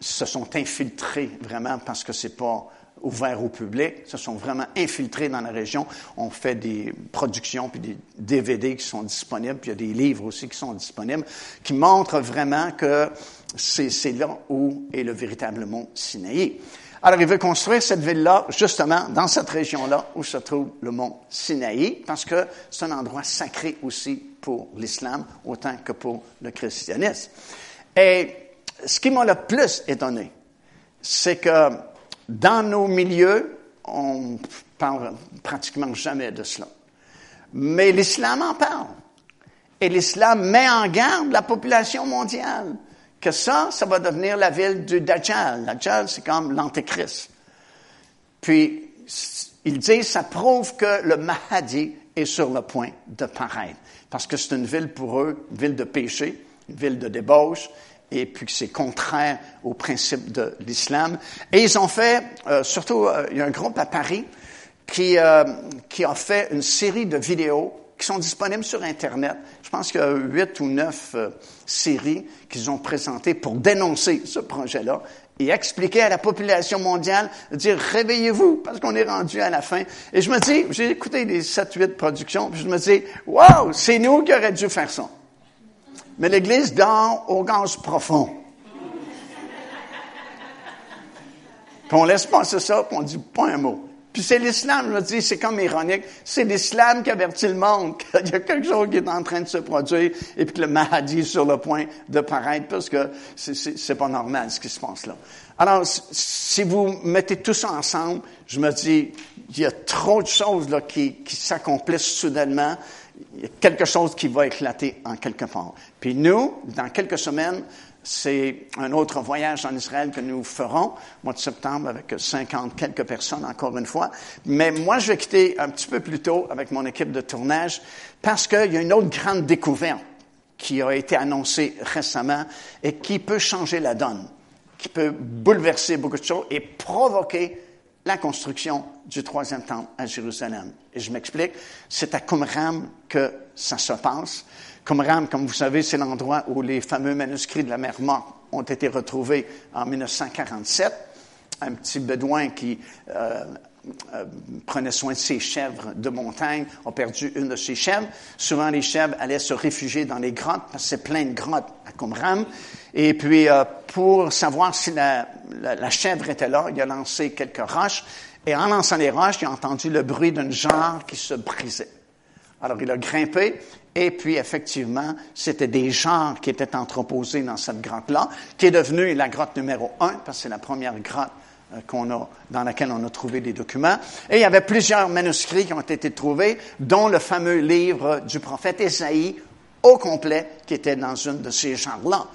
se sont infiltrés vraiment parce que c'est pas ouverts au public, se sont vraiment infiltrés dans la région. On fait des productions, puis des DVD qui sont disponibles, puis il y a des livres aussi qui sont disponibles, qui montrent vraiment que c'est là où est le véritable mont Sinaï. Alors, il veut construire cette ville-là, justement, dans cette région-là où se trouve le mont Sinaï, parce que c'est un endroit sacré aussi pour l'islam, autant que pour le christianisme. Et ce qui m'a le plus étonné, c'est que dans nos milieux, on parle pratiquement jamais de cela. Mais l'islam en parle. Et l'islam met en garde la population mondiale que ça, ça va devenir la ville du Dajjal. Dajjal, c'est comme l'antéchrist. Puis, il dit, ça prouve que le Mahdi est sur le point de paraître. Parce que c'est une ville pour eux, une ville de péché, une ville de débauche, et puis que c'est contraire aux principes de l'islam. Et ils ont fait, euh, surtout, euh, il y a un groupe à Paris qui, euh, qui a fait une série de vidéos qui sont disponibles sur Internet. Je pense qu'il y a huit ou neuf euh, séries qu'ils ont présentées pour dénoncer ce projet-là et expliquer à la population mondiale, dire réveillez-vous parce qu'on est rendu à la fin. Et je me dis, j'ai écouté des 7-8 productions, puis je me dis, wow, c'est nous qui aurions dû faire ça. Mais l'Église dort au gaz profond. puis on laisse passer ça, puis on dit pas un mot. Puis c'est l'islam, je me dis, c'est comme ironique. C'est l'islam qui avertit le monde qu'il y a quelque chose qui est en train de se produire et puis que le Mahdi est sur le point de paraître parce que c'est pas normal ce qui se passe là. Alors, si vous mettez tout ça ensemble, je me dis, il y a trop de choses là qui, qui s'accomplissent soudainement. Il y a quelque chose qui va éclater en quelque part. Puis nous, dans quelques semaines, c'est un autre voyage en Israël que nous ferons, mois de septembre, avec 50 quelques personnes, encore une fois. Mais moi, je vais quitter un petit peu plus tôt avec mon équipe de tournage parce qu'il y a une autre grande découverte qui a été annoncée récemment et qui peut changer la donne, qui peut bouleverser beaucoup de choses et provoquer la construction du troisième temple à Jérusalem. Et je m'explique, c'est à Qumran que ça se passe. Qumran, comme vous savez, c'est l'endroit où les fameux manuscrits de la mer Morte ont été retrouvés en 1947. Un petit bédouin qui euh, euh, prenait soin de ses chèvres de montagne a perdu une de ses chèvres. Souvent, les chèvres allaient se réfugier dans les grottes parce que c'est plein de grottes à Qumran. Et puis, euh, pour savoir si la, chèvre était là, il a lancé quelques roches. Et en lançant les roches, il a entendu le bruit d'une jarre qui se brisait. Alors, il a grimpé et puis, effectivement, c'était des genres qui étaient entreposés dans cette grotte-là, qui est devenue la grotte numéro un, parce que c'est la première grotte euh, qu'on a, dans laquelle on a trouvé des documents. Et il y avait plusieurs manuscrits qui ont été trouvés, dont le fameux livre du prophète Ésaïe au complet, qui était dans une de ces genres-là.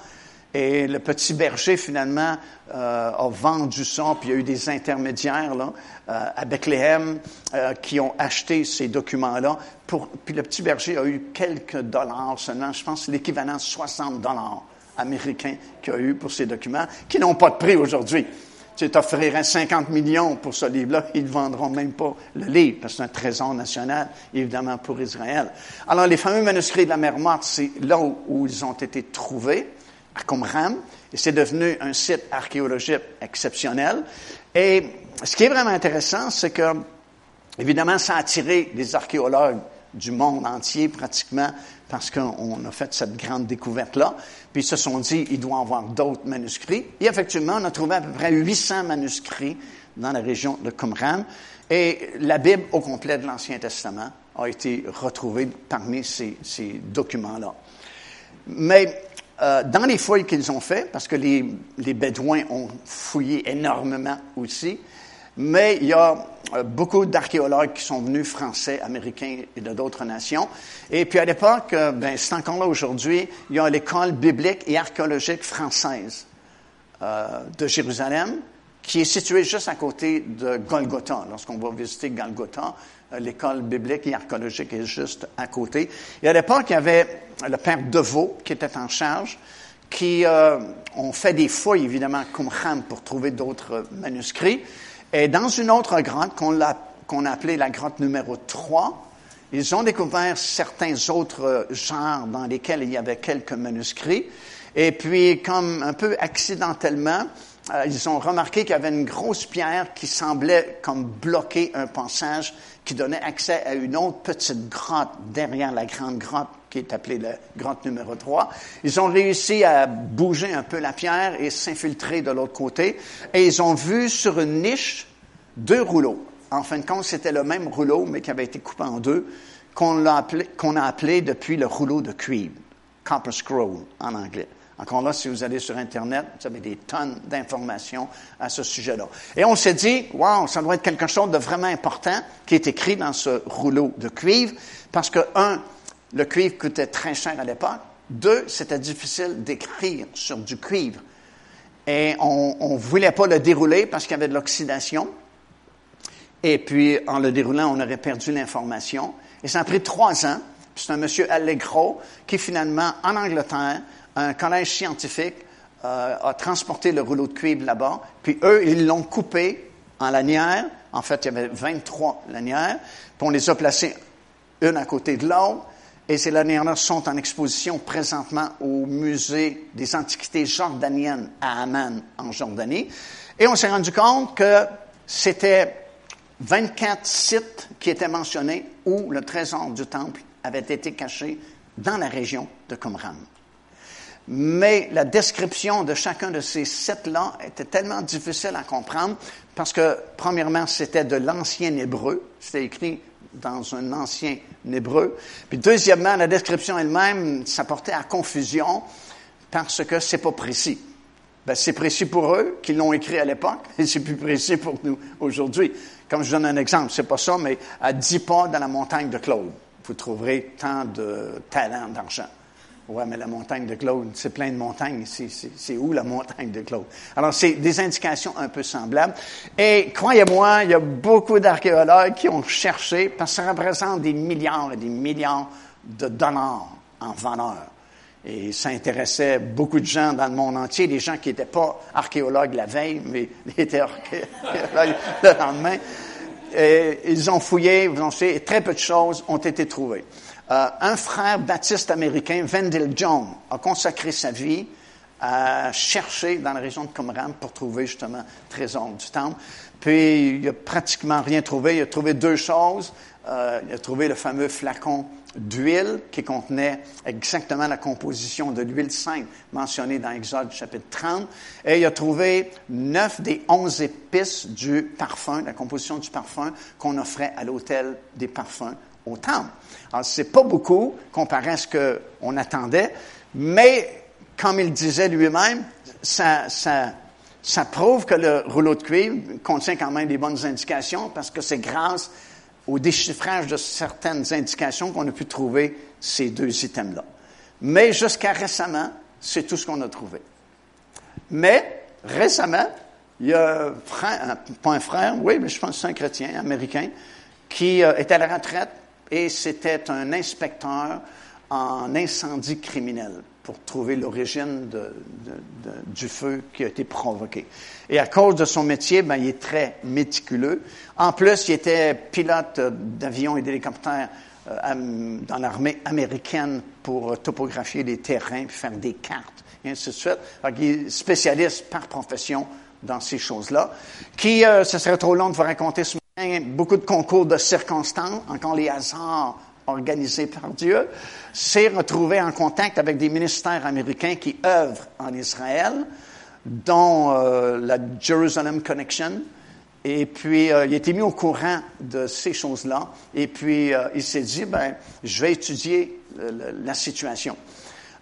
Et le petit berger, finalement, euh, a vendu ça, puis il y a eu des intermédiaires là, euh, à Bethléem euh, qui ont acheté ces documents-là. puis le petit berger a eu quelques dollars seulement, je pense l'équivalent de 60 dollars américains qu'il a eu pour ces documents, qui n'ont pas de prix aujourd'hui. Tu t'offrirais 50 millions pour ce livre-là, ils ne vendront même pas le livre, parce que c'est un trésor national, évidemment, pour Israël. Alors, les fameux manuscrits de la mer Morte, c'est là où ils ont été trouvés à Qumran, et c'est devenu un site archéologique exceptionnel. Et ce qui est vraiment intéressant, c'est que, évidemment, ça a attiré des archéologues du monde entier pratiquement parce qu'on a fait cette grande découverte-là. Puis ils se sont dit, il doit y avoir d'autres manuscrits. Et effectivement, on a trouvé à peu près 800 manuscrits dans la région de Qumran. Et la Bible au complet de l'Ancien Testament a été retrouvée parmi ces, ces documents-là. Mais euh, dans les fouilles qu'ils ont fait, parce que les, les, Bédouins ont fouillé énormément aussi, mais il y a euh, beaucoup d'archéologues qui sont venus, français, américains et de d'autres nations. Et puis à l'époque, euh, ben, c'est encore là aujourd'hui, il y a l'école biblique et archéologique française de Jérusalem, qui est située juste à côté de Golgotha. Lorsqu'on va visiter Golgotha, l'école biblique et archéologique est juste à côté. Et à l'époque, il y avait le père Deveau qui était en charge, qui euh, ont fait des fouilles, évidemment, Qumran, pour trouver d'autres manuscrits. Et dans une autre grotte qu'on a, qu'on a appelée la grotte numéro 3, ils ont découvert certains autres genres dans lesquels il y avait quelques manuscrits. Et puis, comme un peu accidentellement, euh, ils ont remarqué qu'il y avait une grosse pierre qui semblait comme bloquer un passage qui donnait accès à une autre petite grotte derrière la grande grotte qui est appelée la grotte numéro 3. Ils ont réussi à bouger un peu la pierre et s'infiltrer de l'autre côté. Et ils ont vu sur une niche deux rouleaux. En fin de compte, c'était le même rouleau, mais qui avait été coupé en deux, qu'on a appelé, a appelé depuis le rouleau de cuivre, copper scroll en anglais. Encore là, si vous allez sur Internet, vous avez des tonnes d'informations à ce sujet-là. Et on s'est dit, wow, ça doit être quelque chose de vraiment important qui est écrit dans ce rouleau de cuivre, parce que, un, le cuivre coûtait très cher à l'époque. Deux, c'était difficile d'écrire sur du cuivre. Et on ne voulait pas le dérouler parce qu'il y avait de l'oxydation. Et puis, en le déroulant, on aurait perdu l'information. Et ça a pris trois ans. C'est un monsieur Allegro qui, finalement, en Angleterre, un collège scientifique euh, a transporté le rouleau de cuivre là-bas, puis eux, ils l'ont coupé en lanières. En fait, il y avait 23 lanières, puis on les a placées une à côté de l'autre. Et ces lanières-là sont en exposition présentement au musée des antiquités jordaniennes à Amman, en Jordanie. Et on s'est rendu compte que c'était 24 sites qui étaient mentionnés où le trésor du temple avait été caché dans la région de Qumran. Mais la description de chacun de ces sites-là était tellement difficile à comprendre parce que, premièrement, c'était de l'ancien hébreu. C'était écrit dans un ancien hébreu. Puis, deuxièmement, la description elle-même, ça portait à confusion parce que c'est pas précis. Ben, c'est précis pour eux qui l'ont écrit à l'époque et c'est plus précis pour nous aujourd'hui. Comme je donne un exemple, c'est pas ça, mais à dix pas dans la montagne de Claude, vous trouverez tant de talent, d'argent. Ouais, mais la montagne de Claude, c'est plein de montagnes. C'est où la montagne de Claude? Alors, c'est des indications un peu semblables. Et croyez-moi, il y a beaucoup d'archéologues qui ont cherché, parce que ça représente des milliards et des milliards de dollars en valeur. Et ça intéressait beaucoup de gens dans le monde entier, des gens qui n'étaient pas archéologues la veille, mais étaient archéologues le lendemain. Et ils ont fouillé, vous en savez, et très peu de choses ont été trouvées. Euh, un frère baptiste américain, Wendell John, a consacré sa vie à chercher dans la région de Qumran pour trouver justement le trésor du temple. Puis il n'a pratiquement rien trouvé. Il a trouvé deux choses. Euh, il a trouvé le fameux flacon d'huile qui contenait exactement la composition de l'huile sainte mentionnée dans Exode chapitre 30. Et il a trouvé neuf des onze épices du parfum, la composition du parfum qu'on offrait à l'hôtel des parfums au temple. C'est pas beaucoup comparé à ce qu'on attendait, mais comme il disait lui-même, ça, ça, prouve que le rouleau de cuivre contient quand même des bonnes indications parce que c'est grâce au déchiffrage de certaines indications qu'on a pu trouver ces deux items-là. Mais jusqu'à récemment, c'est tout ce qu'on a trouvé. Mais récemment, il y a un pas un frère, oui, mais je pense que c'est un chrétien américain, qui euh, est à la retraite et c'était un inspecteur en incendie criminel pour trouver l'origine du feu qui a été provoqué. Et à cause de son métier, ben, il est très méticuleux. En plus, il était pilote d'avions et d'hélicoptères euh, dans l'armée américaine pour topographier les terrains, faire des cartes, et ainsi de suite. il est spécialiste par profession dans ces choses-là, qui, euh, ce serait trop long de vous raconter ce beaucoup de concours de circonstances, encore les hasards organisés par Dieu, s'est retrouvé en contact avec des ministères américains qui œuvrent en Israël, dont euh, la Jerusalem Connection. Et puis, euh, il été mis au courant de ces choses-là. Et puis, euh, il s'est dit, ben, je vais étudier la situation.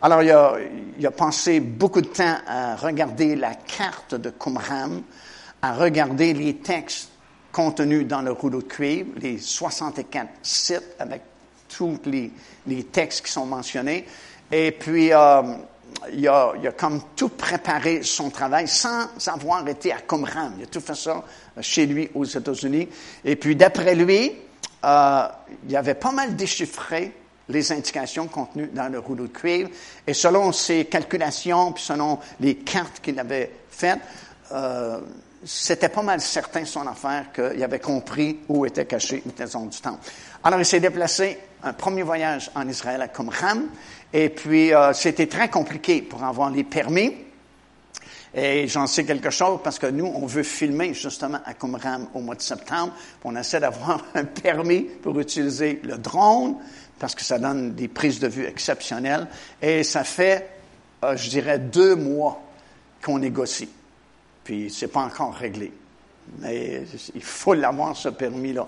Alors, il a, il a, pensé beaucoup de temps à regarder la carte de Qumran, à regarder les textes contenus dans le rouleau de cuivre, les 64 sites avec tous les, textes qui sont mentionnés. Et puis, euh, il, a, comme tout préparé son travail sans avoir été à Qumran. Il a tout fait ça chez lui aux États-Unis. Et puis, d'après lui, euh, il avait pas mal déchiffré les indications contenues dans le rouleau de cuivre. Et selon ses calculations, puis selon les cartes qu'il avait faites, euh, c'était pas mal certain son affaire qu'il avait compris où était caché le trésor du temple. Alors il s'est déplacé un premier voyage en Israël à Qumran, et puis euh, c'était très compliqué pour avoir les permis. Et j'en sais quelque chose parce que nous, on veut filmer justement à Qumran au mois de septembre. On essaie d'avoir un permis pour utiliser le drone parce que ça donne des prises de vue exceptionnelles. Et ça fait, euh, je dirais, deux mois qu'on négocie. Puis c'est pas encore réglé. Mais il faut l'avoir, ce permis-là.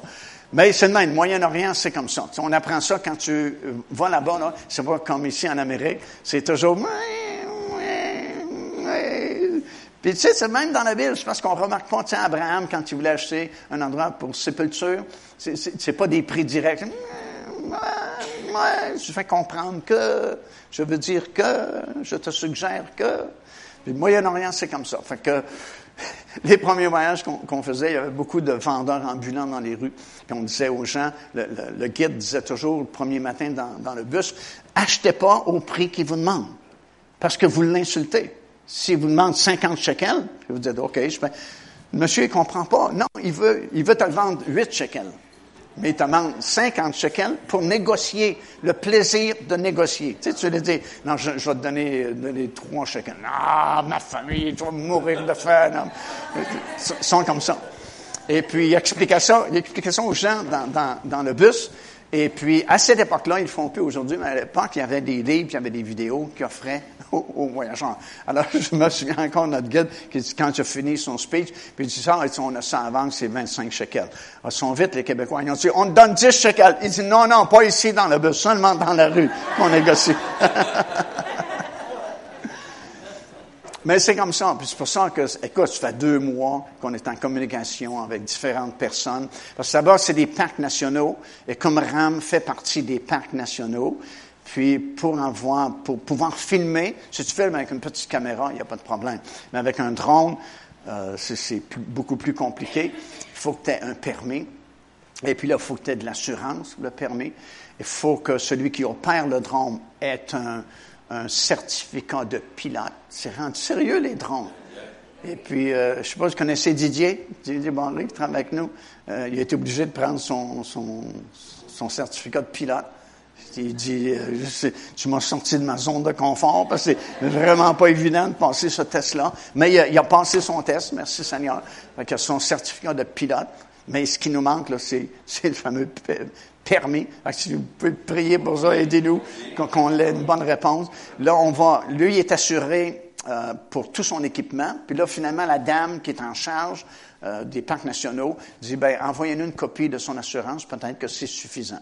Mais c'est le même. Moyen-Orient, c'est comme ça. on apprend ça quand tu vas là-bas. Là. C'est pas comme ici en Amérique. C'est toujours... Puis tu sais, c'est même dans la Bible. Je pense qu'on remarque pas, tiens, Abraham, quand il voulait acheter un endroit pour sépulture, c'est pas des prix directs. je fais comprendre que, je veux dire que, je te suggère que. Le Moyen-Orient, c'est comme ça. Fait que les premiers voyages qu'on faisait, il y avait beaucoup de vendeurs ambulants dans les rues. Puis on disait aux gens, le, guide disait toujours le premier matin dans, le bus, achetez pas au prix qu'il vous demande, parce que vous l'insultez. S'il vous demande 50 shekels, vous dites, OK, je fais. Monsieur, il comprend pas. Non, il veut, il veut te le vendre 8 shekels. Mais il te demande 50 shekels pour négocier, le plaisir de négocier. Tu sais, tu lui dis, non, je, vais te donner, donner 3 shekels. Ah, ma famille, tu vas mourir de faim. Ils sont comme ça. Et puis, il expliquait ça, il ça aux gens dans, dans, dans le bus. Et puis, à cette époque-là, ils le font plus aujourd'hui, mais à l'époque, il y avait des livres, il y avait des vidéos qui offraient aux, voyageurs. Alors, je me souviens encore notre guide qui dit, quand il a fini son speech, puis il dit ça, on a ça avant, c'est 25 shekels. Alors, ils sont vite, les Québécois, ils ont dit, on te donne 10 shekels. Il dit, non, non, pas ici dans le bus, seulement dans la rue qu'on négocie. Mais c'est comme ça. C'est pour ça que, écoute, ça fait deux mois qu'on est en communication avec différentes personnes. Parce que d'abord, c'est des parcs nationaux. Et comme RAM fait partie des parcs nationaux, puis pour en voir, pour pouvoir filmer, si tu filmes avec une petite caméra, il n'y a pas de problème. Mais avec un drone, euh, c'est beaucoup plus compliqué. Il faut que tu aies un permis. Et puis là, il faut que tu aies de l'assurance, le permis. Il faut que celui qui opère le drone ait un, un certificat de pilote. C'est rendu sérieux, les drones. Et puis, euh, je ne sais pas vous connaissez Didier, Didier Bonry, qui travaille avec nous. Euh, il a été obligé de prendre son, son, son certificat de pilote. Il dit, euh, tu m'as sorti de ma zone de confort parce que c'est vraiment pas évident de passer ce test-là. Mais il a, passé son test, merci Seigneur. Il a son certificat de pilote. Mais ce qui nous manque, là, c'est le fameux permis. Si vous pouvez prier pour ça, aidez-nous, qu'on ait une bonne réponse. Là, on va, lui, il est assuré euh, pour tout son équipement. Puis là, finalement, la dame qui est en charge euh, des parcs nationaux dit, ben, envoyez-nous une copie de son assurance, peut-être que c'est suffisant.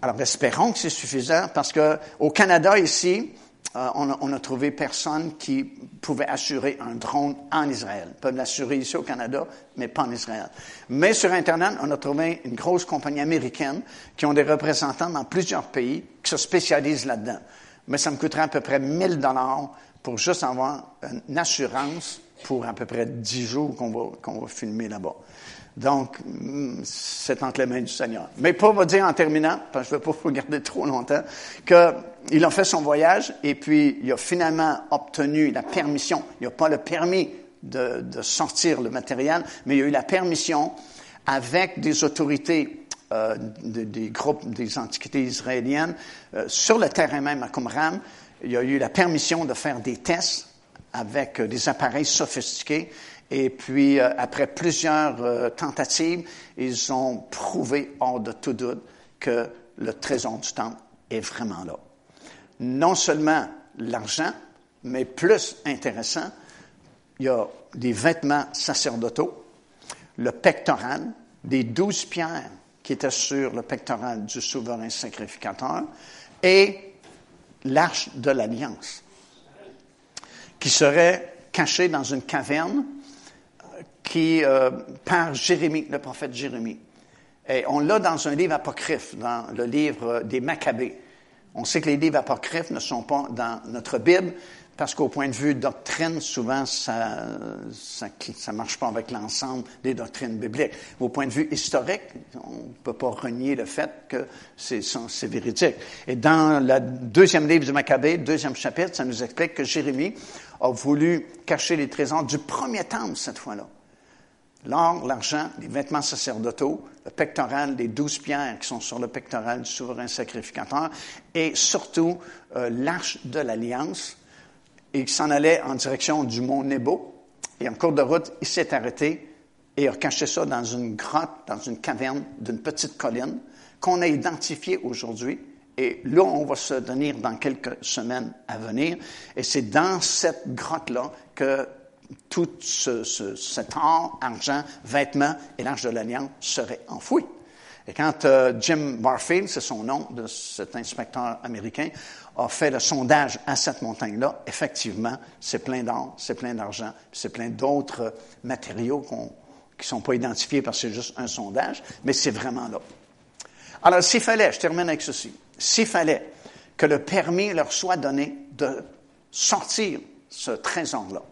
Alors, espérons que c'est suffisant, parce que au Canada, ici, euh, on, a, trouvé personne qui pouvait assurer un drone en Israël. Ils peuvent l'assurer ici au Canada, mais pas en Israël. Mais sur Internet, on a trouvé une grosse compagnie américaine qui ont des représentants dans plusieurs pays qui se spécialisent là-dedans. Mais ça me coûterait à peu près 1000 dollars pour juste avoir une assurance pour à peu près 10 jours qu'on va, qu'on va filmer là-bas. Donc, mm, c'est entre les mains du Seigneur. Mais pour vous dire en terminant, parce que je ne vais pas vous garder trop longtemps, qu'il a fait son voyage et puis il a finalement obtenu la permission. Il n'a pas le permis de, sortir le matériel, mais il a eu la permission avec des autorités euh, des groupes des antiquités israéliennes euh, sur le terrain même à Qumran. Il a eu la permission de faire des tests avec euh, des appareils sophistiqués et puis, euh, après plusieurs euh, tentatives, ils ont prouvé hors de tout doute que le trésor du temple est vraiment là. Non seulement l'argent, mais plus intéressant, il y a des vêtements sacerdotaux, le pectoral, des douze pierres qui étaient sur le pectoral du souverain sacrificateur et l'arche de l'alliance, qui serait cachée dans une caverne qui, euh, par Jérémie, le prophète Jérémie. Et on l'a dans un livre apocryphe, dans le livre des Maccabées. On sait que les livres apocryphes ne sont pas dans notre Bible, parce qu'au point de vue doctrine, souvent, ça ça, ça marche pas avec l'ensemble des doctrines bibliques. Au point de vue historique, on ne peut pas renier le fait que c'est véridique. Et dans le deuxième livre du Maccabée, deuxième chapitre, ça nous explique que Jérémie a voulu cacher les trésors du premier temple cette fois-là l'or, l'argent, les vêtements sacerdotaux, le pectoral, les douze pierres qui sont sur le pectoral du souverain sacrificateur, et surtout euh, l'arche de l'Alliance, et qui s'en allait en direction du mont Nebo. Et en cours de route, il s'est arrêté et a caché ça dans une grotte, dans une caverne d'une petite colline qu'on a identifiée aujourd'hui. Et là, on va se tenir dans quelques semaines à venir. Et c'est dans cette grotte-là que tout ce, cet or, argent, vêtements et l'arche de l'Alliance seraient enfouis. Et quand euh, Jim Barfield, c'est son nom de cet inspecteur américain, a fait le sondage à cette montagne-là, effectivement, c'est plein d'or, c'est plein d'argent, c'est plein d'autres matériaux qui ne sont pas identifiés parce que c'est juste un sondage, mais c'est vraiment là. Alors, s'il fallait, je termine avec ceci, s'il fallait que le permis leur soit donné de sortir ce trésor-là,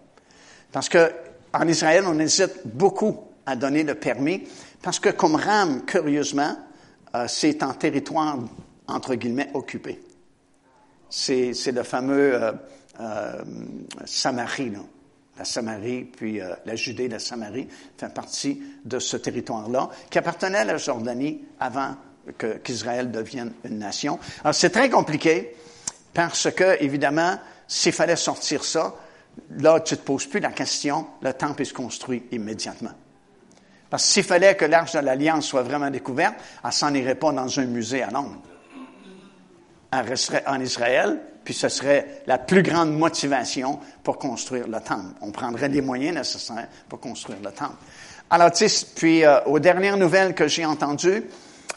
parce que en Israël, on hésite beaucoup à donner le permis, parce que comme curieusement, euh, c'est en territoire, entre guillemets, occupé. C'est, le fameux euh, euh, Samarie, là. la Samarie, puis euh, la Judée, la Samarie, fait partie de ce territoire-là, qui appartenait à la Jordanie avant qu'Israël devienne une nation. Alors, c'est très compliqué parce que, évidemment, s'il fallait sortir ça, là, tu ne te poses plus la question, le temple est construit immédiatement. Parce que s'il fallait que l'Arche de l'Alliance soit vraiment découverte, elle s'en irait pas dans un musée à Londres. Elle resterait en Israël, puis ce serait la plus grande motivation pour construire le temple. On prendrait les moyens nécessaires pour construire le temple. Alors, tu sais, puis euh, aux dernières nouvelles que j'ai entendues,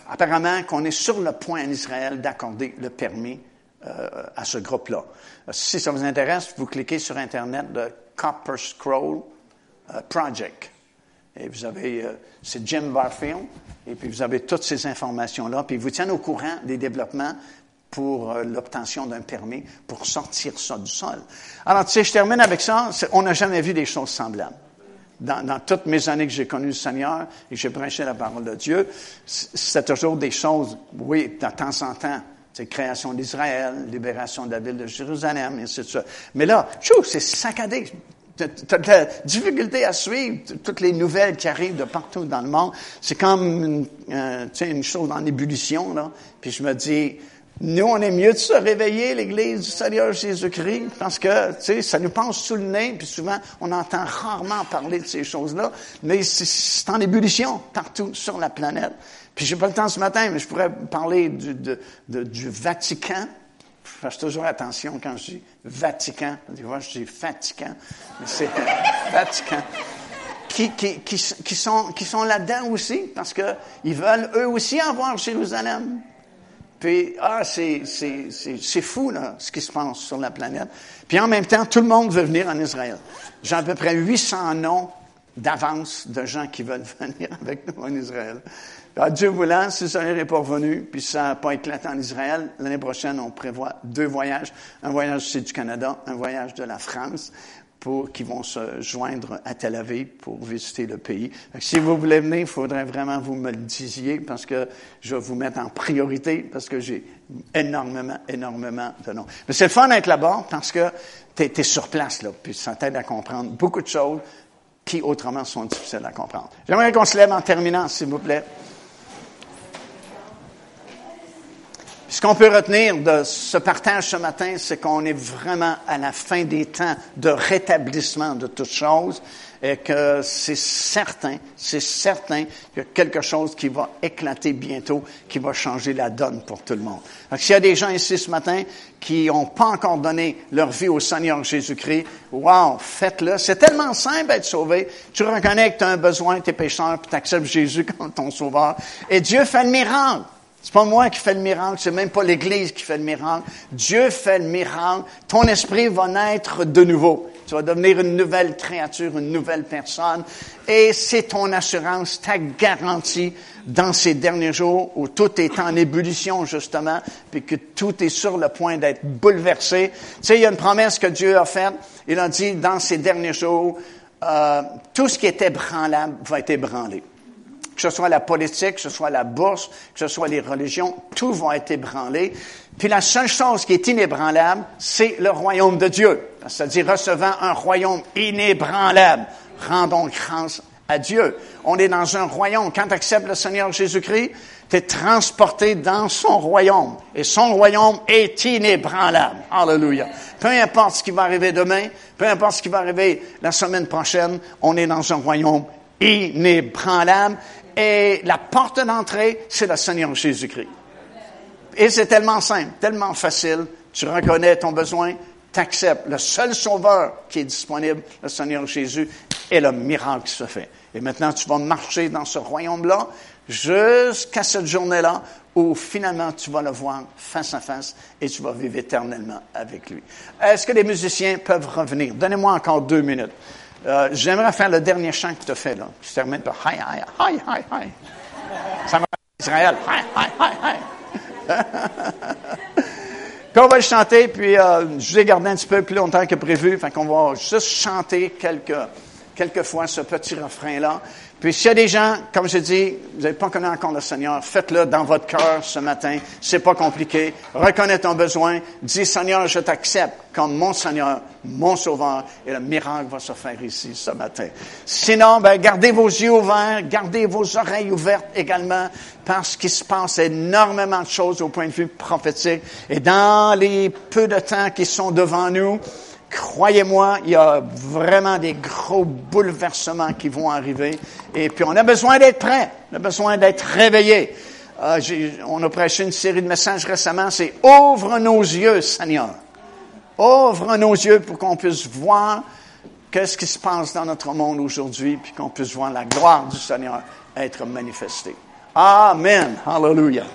apparemment qu'on est sur le point en Israël d'accorder le permis euh, à ce groupe-là. Si ça vous intéresse, vous cliquez sur Internet le Copper Scroll euh, Project. Et vous avez, euh, c'est Jim Barfield, et puis vous avez toutes ces informations-là, puis ils vous tiennent au courant des développements pour l'obtention d'un permis pour sortir ça du sol. Alors, tu sais, je termine avec ça. On n'a jamais vu des choses semblables. Dans, toutes mes années que j'ai connu le Seigneur et j'ai prêché la parole de Dieu, c'est toujours des choses, oui, de temps en temps, c'est création d'Israël, libération de la ville de Jérusalem, et ainsi de suite. Mais là, c'est saccadé. Tu as de la difficulté à suivre toutes les nouvelles qui arrivent de partout dans le monde. C'est comme une, euh, une chose en ébullition. Là. Puis je me dis, nous, on est mieux de se réveiller, l'Église du Seigneur Jésus-Christ, parce que, tu sais, ça nous passe sous le nez, puis souvent, on entend rarement parler de ces choses-là, mais c'est en ébullition partout sur la planète. Puis j'ai pas le temps ce matin, mais je pourrais parler du, du Vatican, je fais toujours attention quand je dis Vatican. Des fois, je dis Vatican, mais c'est Vatican. Qui, sont, qui sont là-dedans aussi, parce qu'ils veulent eux aussi avoir Jérusalem. Puis, ah, c'est, fou, là, ce qui se passe sur la planète. Puis en même temps, tout le monde veut venir en Israël. J'ai à peu près 800 noms d'avance de gens qui veulent venir avec nous en Israël. Alors, Dieu voulant, si ça n'est pas revenu, puis ça n'a pas éclaté en Israël, l'année prochaine, on prévoit deux voyages. Un voyage du Canada, un voyage de la France, pour, qui vont se joindre à Tel Aviv pour visiter le pays. si vous voulez venir, il faudrait vraiment vous me le disiez, parce que je vais vous mettre en priorité, parce que j'ai énormément, énormément de noms. Mais c'est le fun d'être là-bas, parce que tu es, sur place, là, puis ça t'aide à comprendre beaucoup de choses qui autrement sont difficiles à comprendre. J'aimerais qu'on se lève en terminant, s'il vous plaît. Ce qu'on peut retenir de ce partage ce matin, c'est qu'on est vraiment à la fin des temps de rétablissement de toutes choses et que c'est certain, c'est certain qu'il y a quelque chose qui va éclater bientôt, qui va changer la donne pour tout le monde. Donc, s'il y a des gens ici ce matin qui n'ont pas encore donné leur vie au Seigneur Jésus-Christ, wow, faites-le. C'est tellement simple d'être sauvé. Tu reconnais que tu as un besoin, tu es pécheur, puis tu acceptes Jésus comme ton sauveur. Et Dieu fait le miracle. C'est pas moi qui fais le miracle, c'est même pas l'Église qui fait le miracle. Dieu fait le miracle. Ton esprit va naître de nouveau. Tu vas devenir une nouvelle créature, une nouvelle personne. Et c'est ton assurance, ta garantie dans ces derniers jours où tout est en ébullition, justement, puis que tout est sur le point d'être bouleversé. Tu sais, il y a une promesse que Dieu a faite. Il a dit, dans ces derniers jours, euh, tout ce qui était branlable va être ébranlé que ce soit la politique, que ce soit la bourse, que ce soit les religions, tout va être ébranlé. Puis la seule chose qui est inébranlable, c'est le royaume de Dieu. C'est-à-dire recevant un royaume inébranlable. Rendons grâce à Dieu. On est dans un royaume. Quand tu acceptes le Seigneur Jésus-Christ, tu es transporté dans son royaume. Et son royaume est inébranlable. Alléluia. Peu importe ce qui va arriver demain, peu importe ce qui va arriver la semaine prochaine, on est dans un royaume inébranlable et la porte d'entrée, c'est le Seigneur Jésus-Christ. Et c'est tellement simple, tellement facile. Tu reconnais ton besoin, tu acceptes. Le seul sauveur qui est disponible, le Seigneur Jésus, et le miracle se fait. Et maintenant, tu vas marcher dans ce royaume-là jusqu'à cette journée-là où finalement tu vas le voir face à face et tu vas vivre éternellement avec lui. Est-ce que les musiciens peuvent revenir? Donnez-moi encore deux minutes. Euh, j'aimerais faire le dernier chant que tu as fait, là. Je termine par hi, hi, hi, hi, hi. Ça m'a Israël. Hi, hi, hi, hi. puis on va le chanter, puis euh, je vous ai gardé un petit peu plus longtemps que prévu. Fait qu'on va juste chanter quelques, quelques fois ce petit refrain-là. Puis s'il y a des gens, comme je dis, vous n'avez pas connu encore le Seigneur, faites-le dans votre cœur ce matin. C'est pas compliqué. Reconnais ton besoin. Dis, Seigneur, je t'accepte comme mon Seigneur, mon Sauveur, et le miracle va se faire ici ce matin. Sinon, ben, gardez vos yeux ouverts, gardez vos oreilles ouvertes également, parce qu'il se passe énormément de choses au point de vue prophétique. Et dans les peu de temps qui sont devant nous, Croyez-moi, il y a vraiment des gros bouleversements qui vont arriver. Et puis, on a besoin d'être prêt. On a besoin d'être réveillé. Euh, on a prêché une série de messages récemment, c'est Ouvre nos yeux, Seigneur. Ouvre nos yeux pour qu'on puisse voir qu'est-ce qui se passe dans notre monde aujourd'hui, puis qu'on puisse voir la gloire du Seigneur être manifestée. Amen. Hallelujah.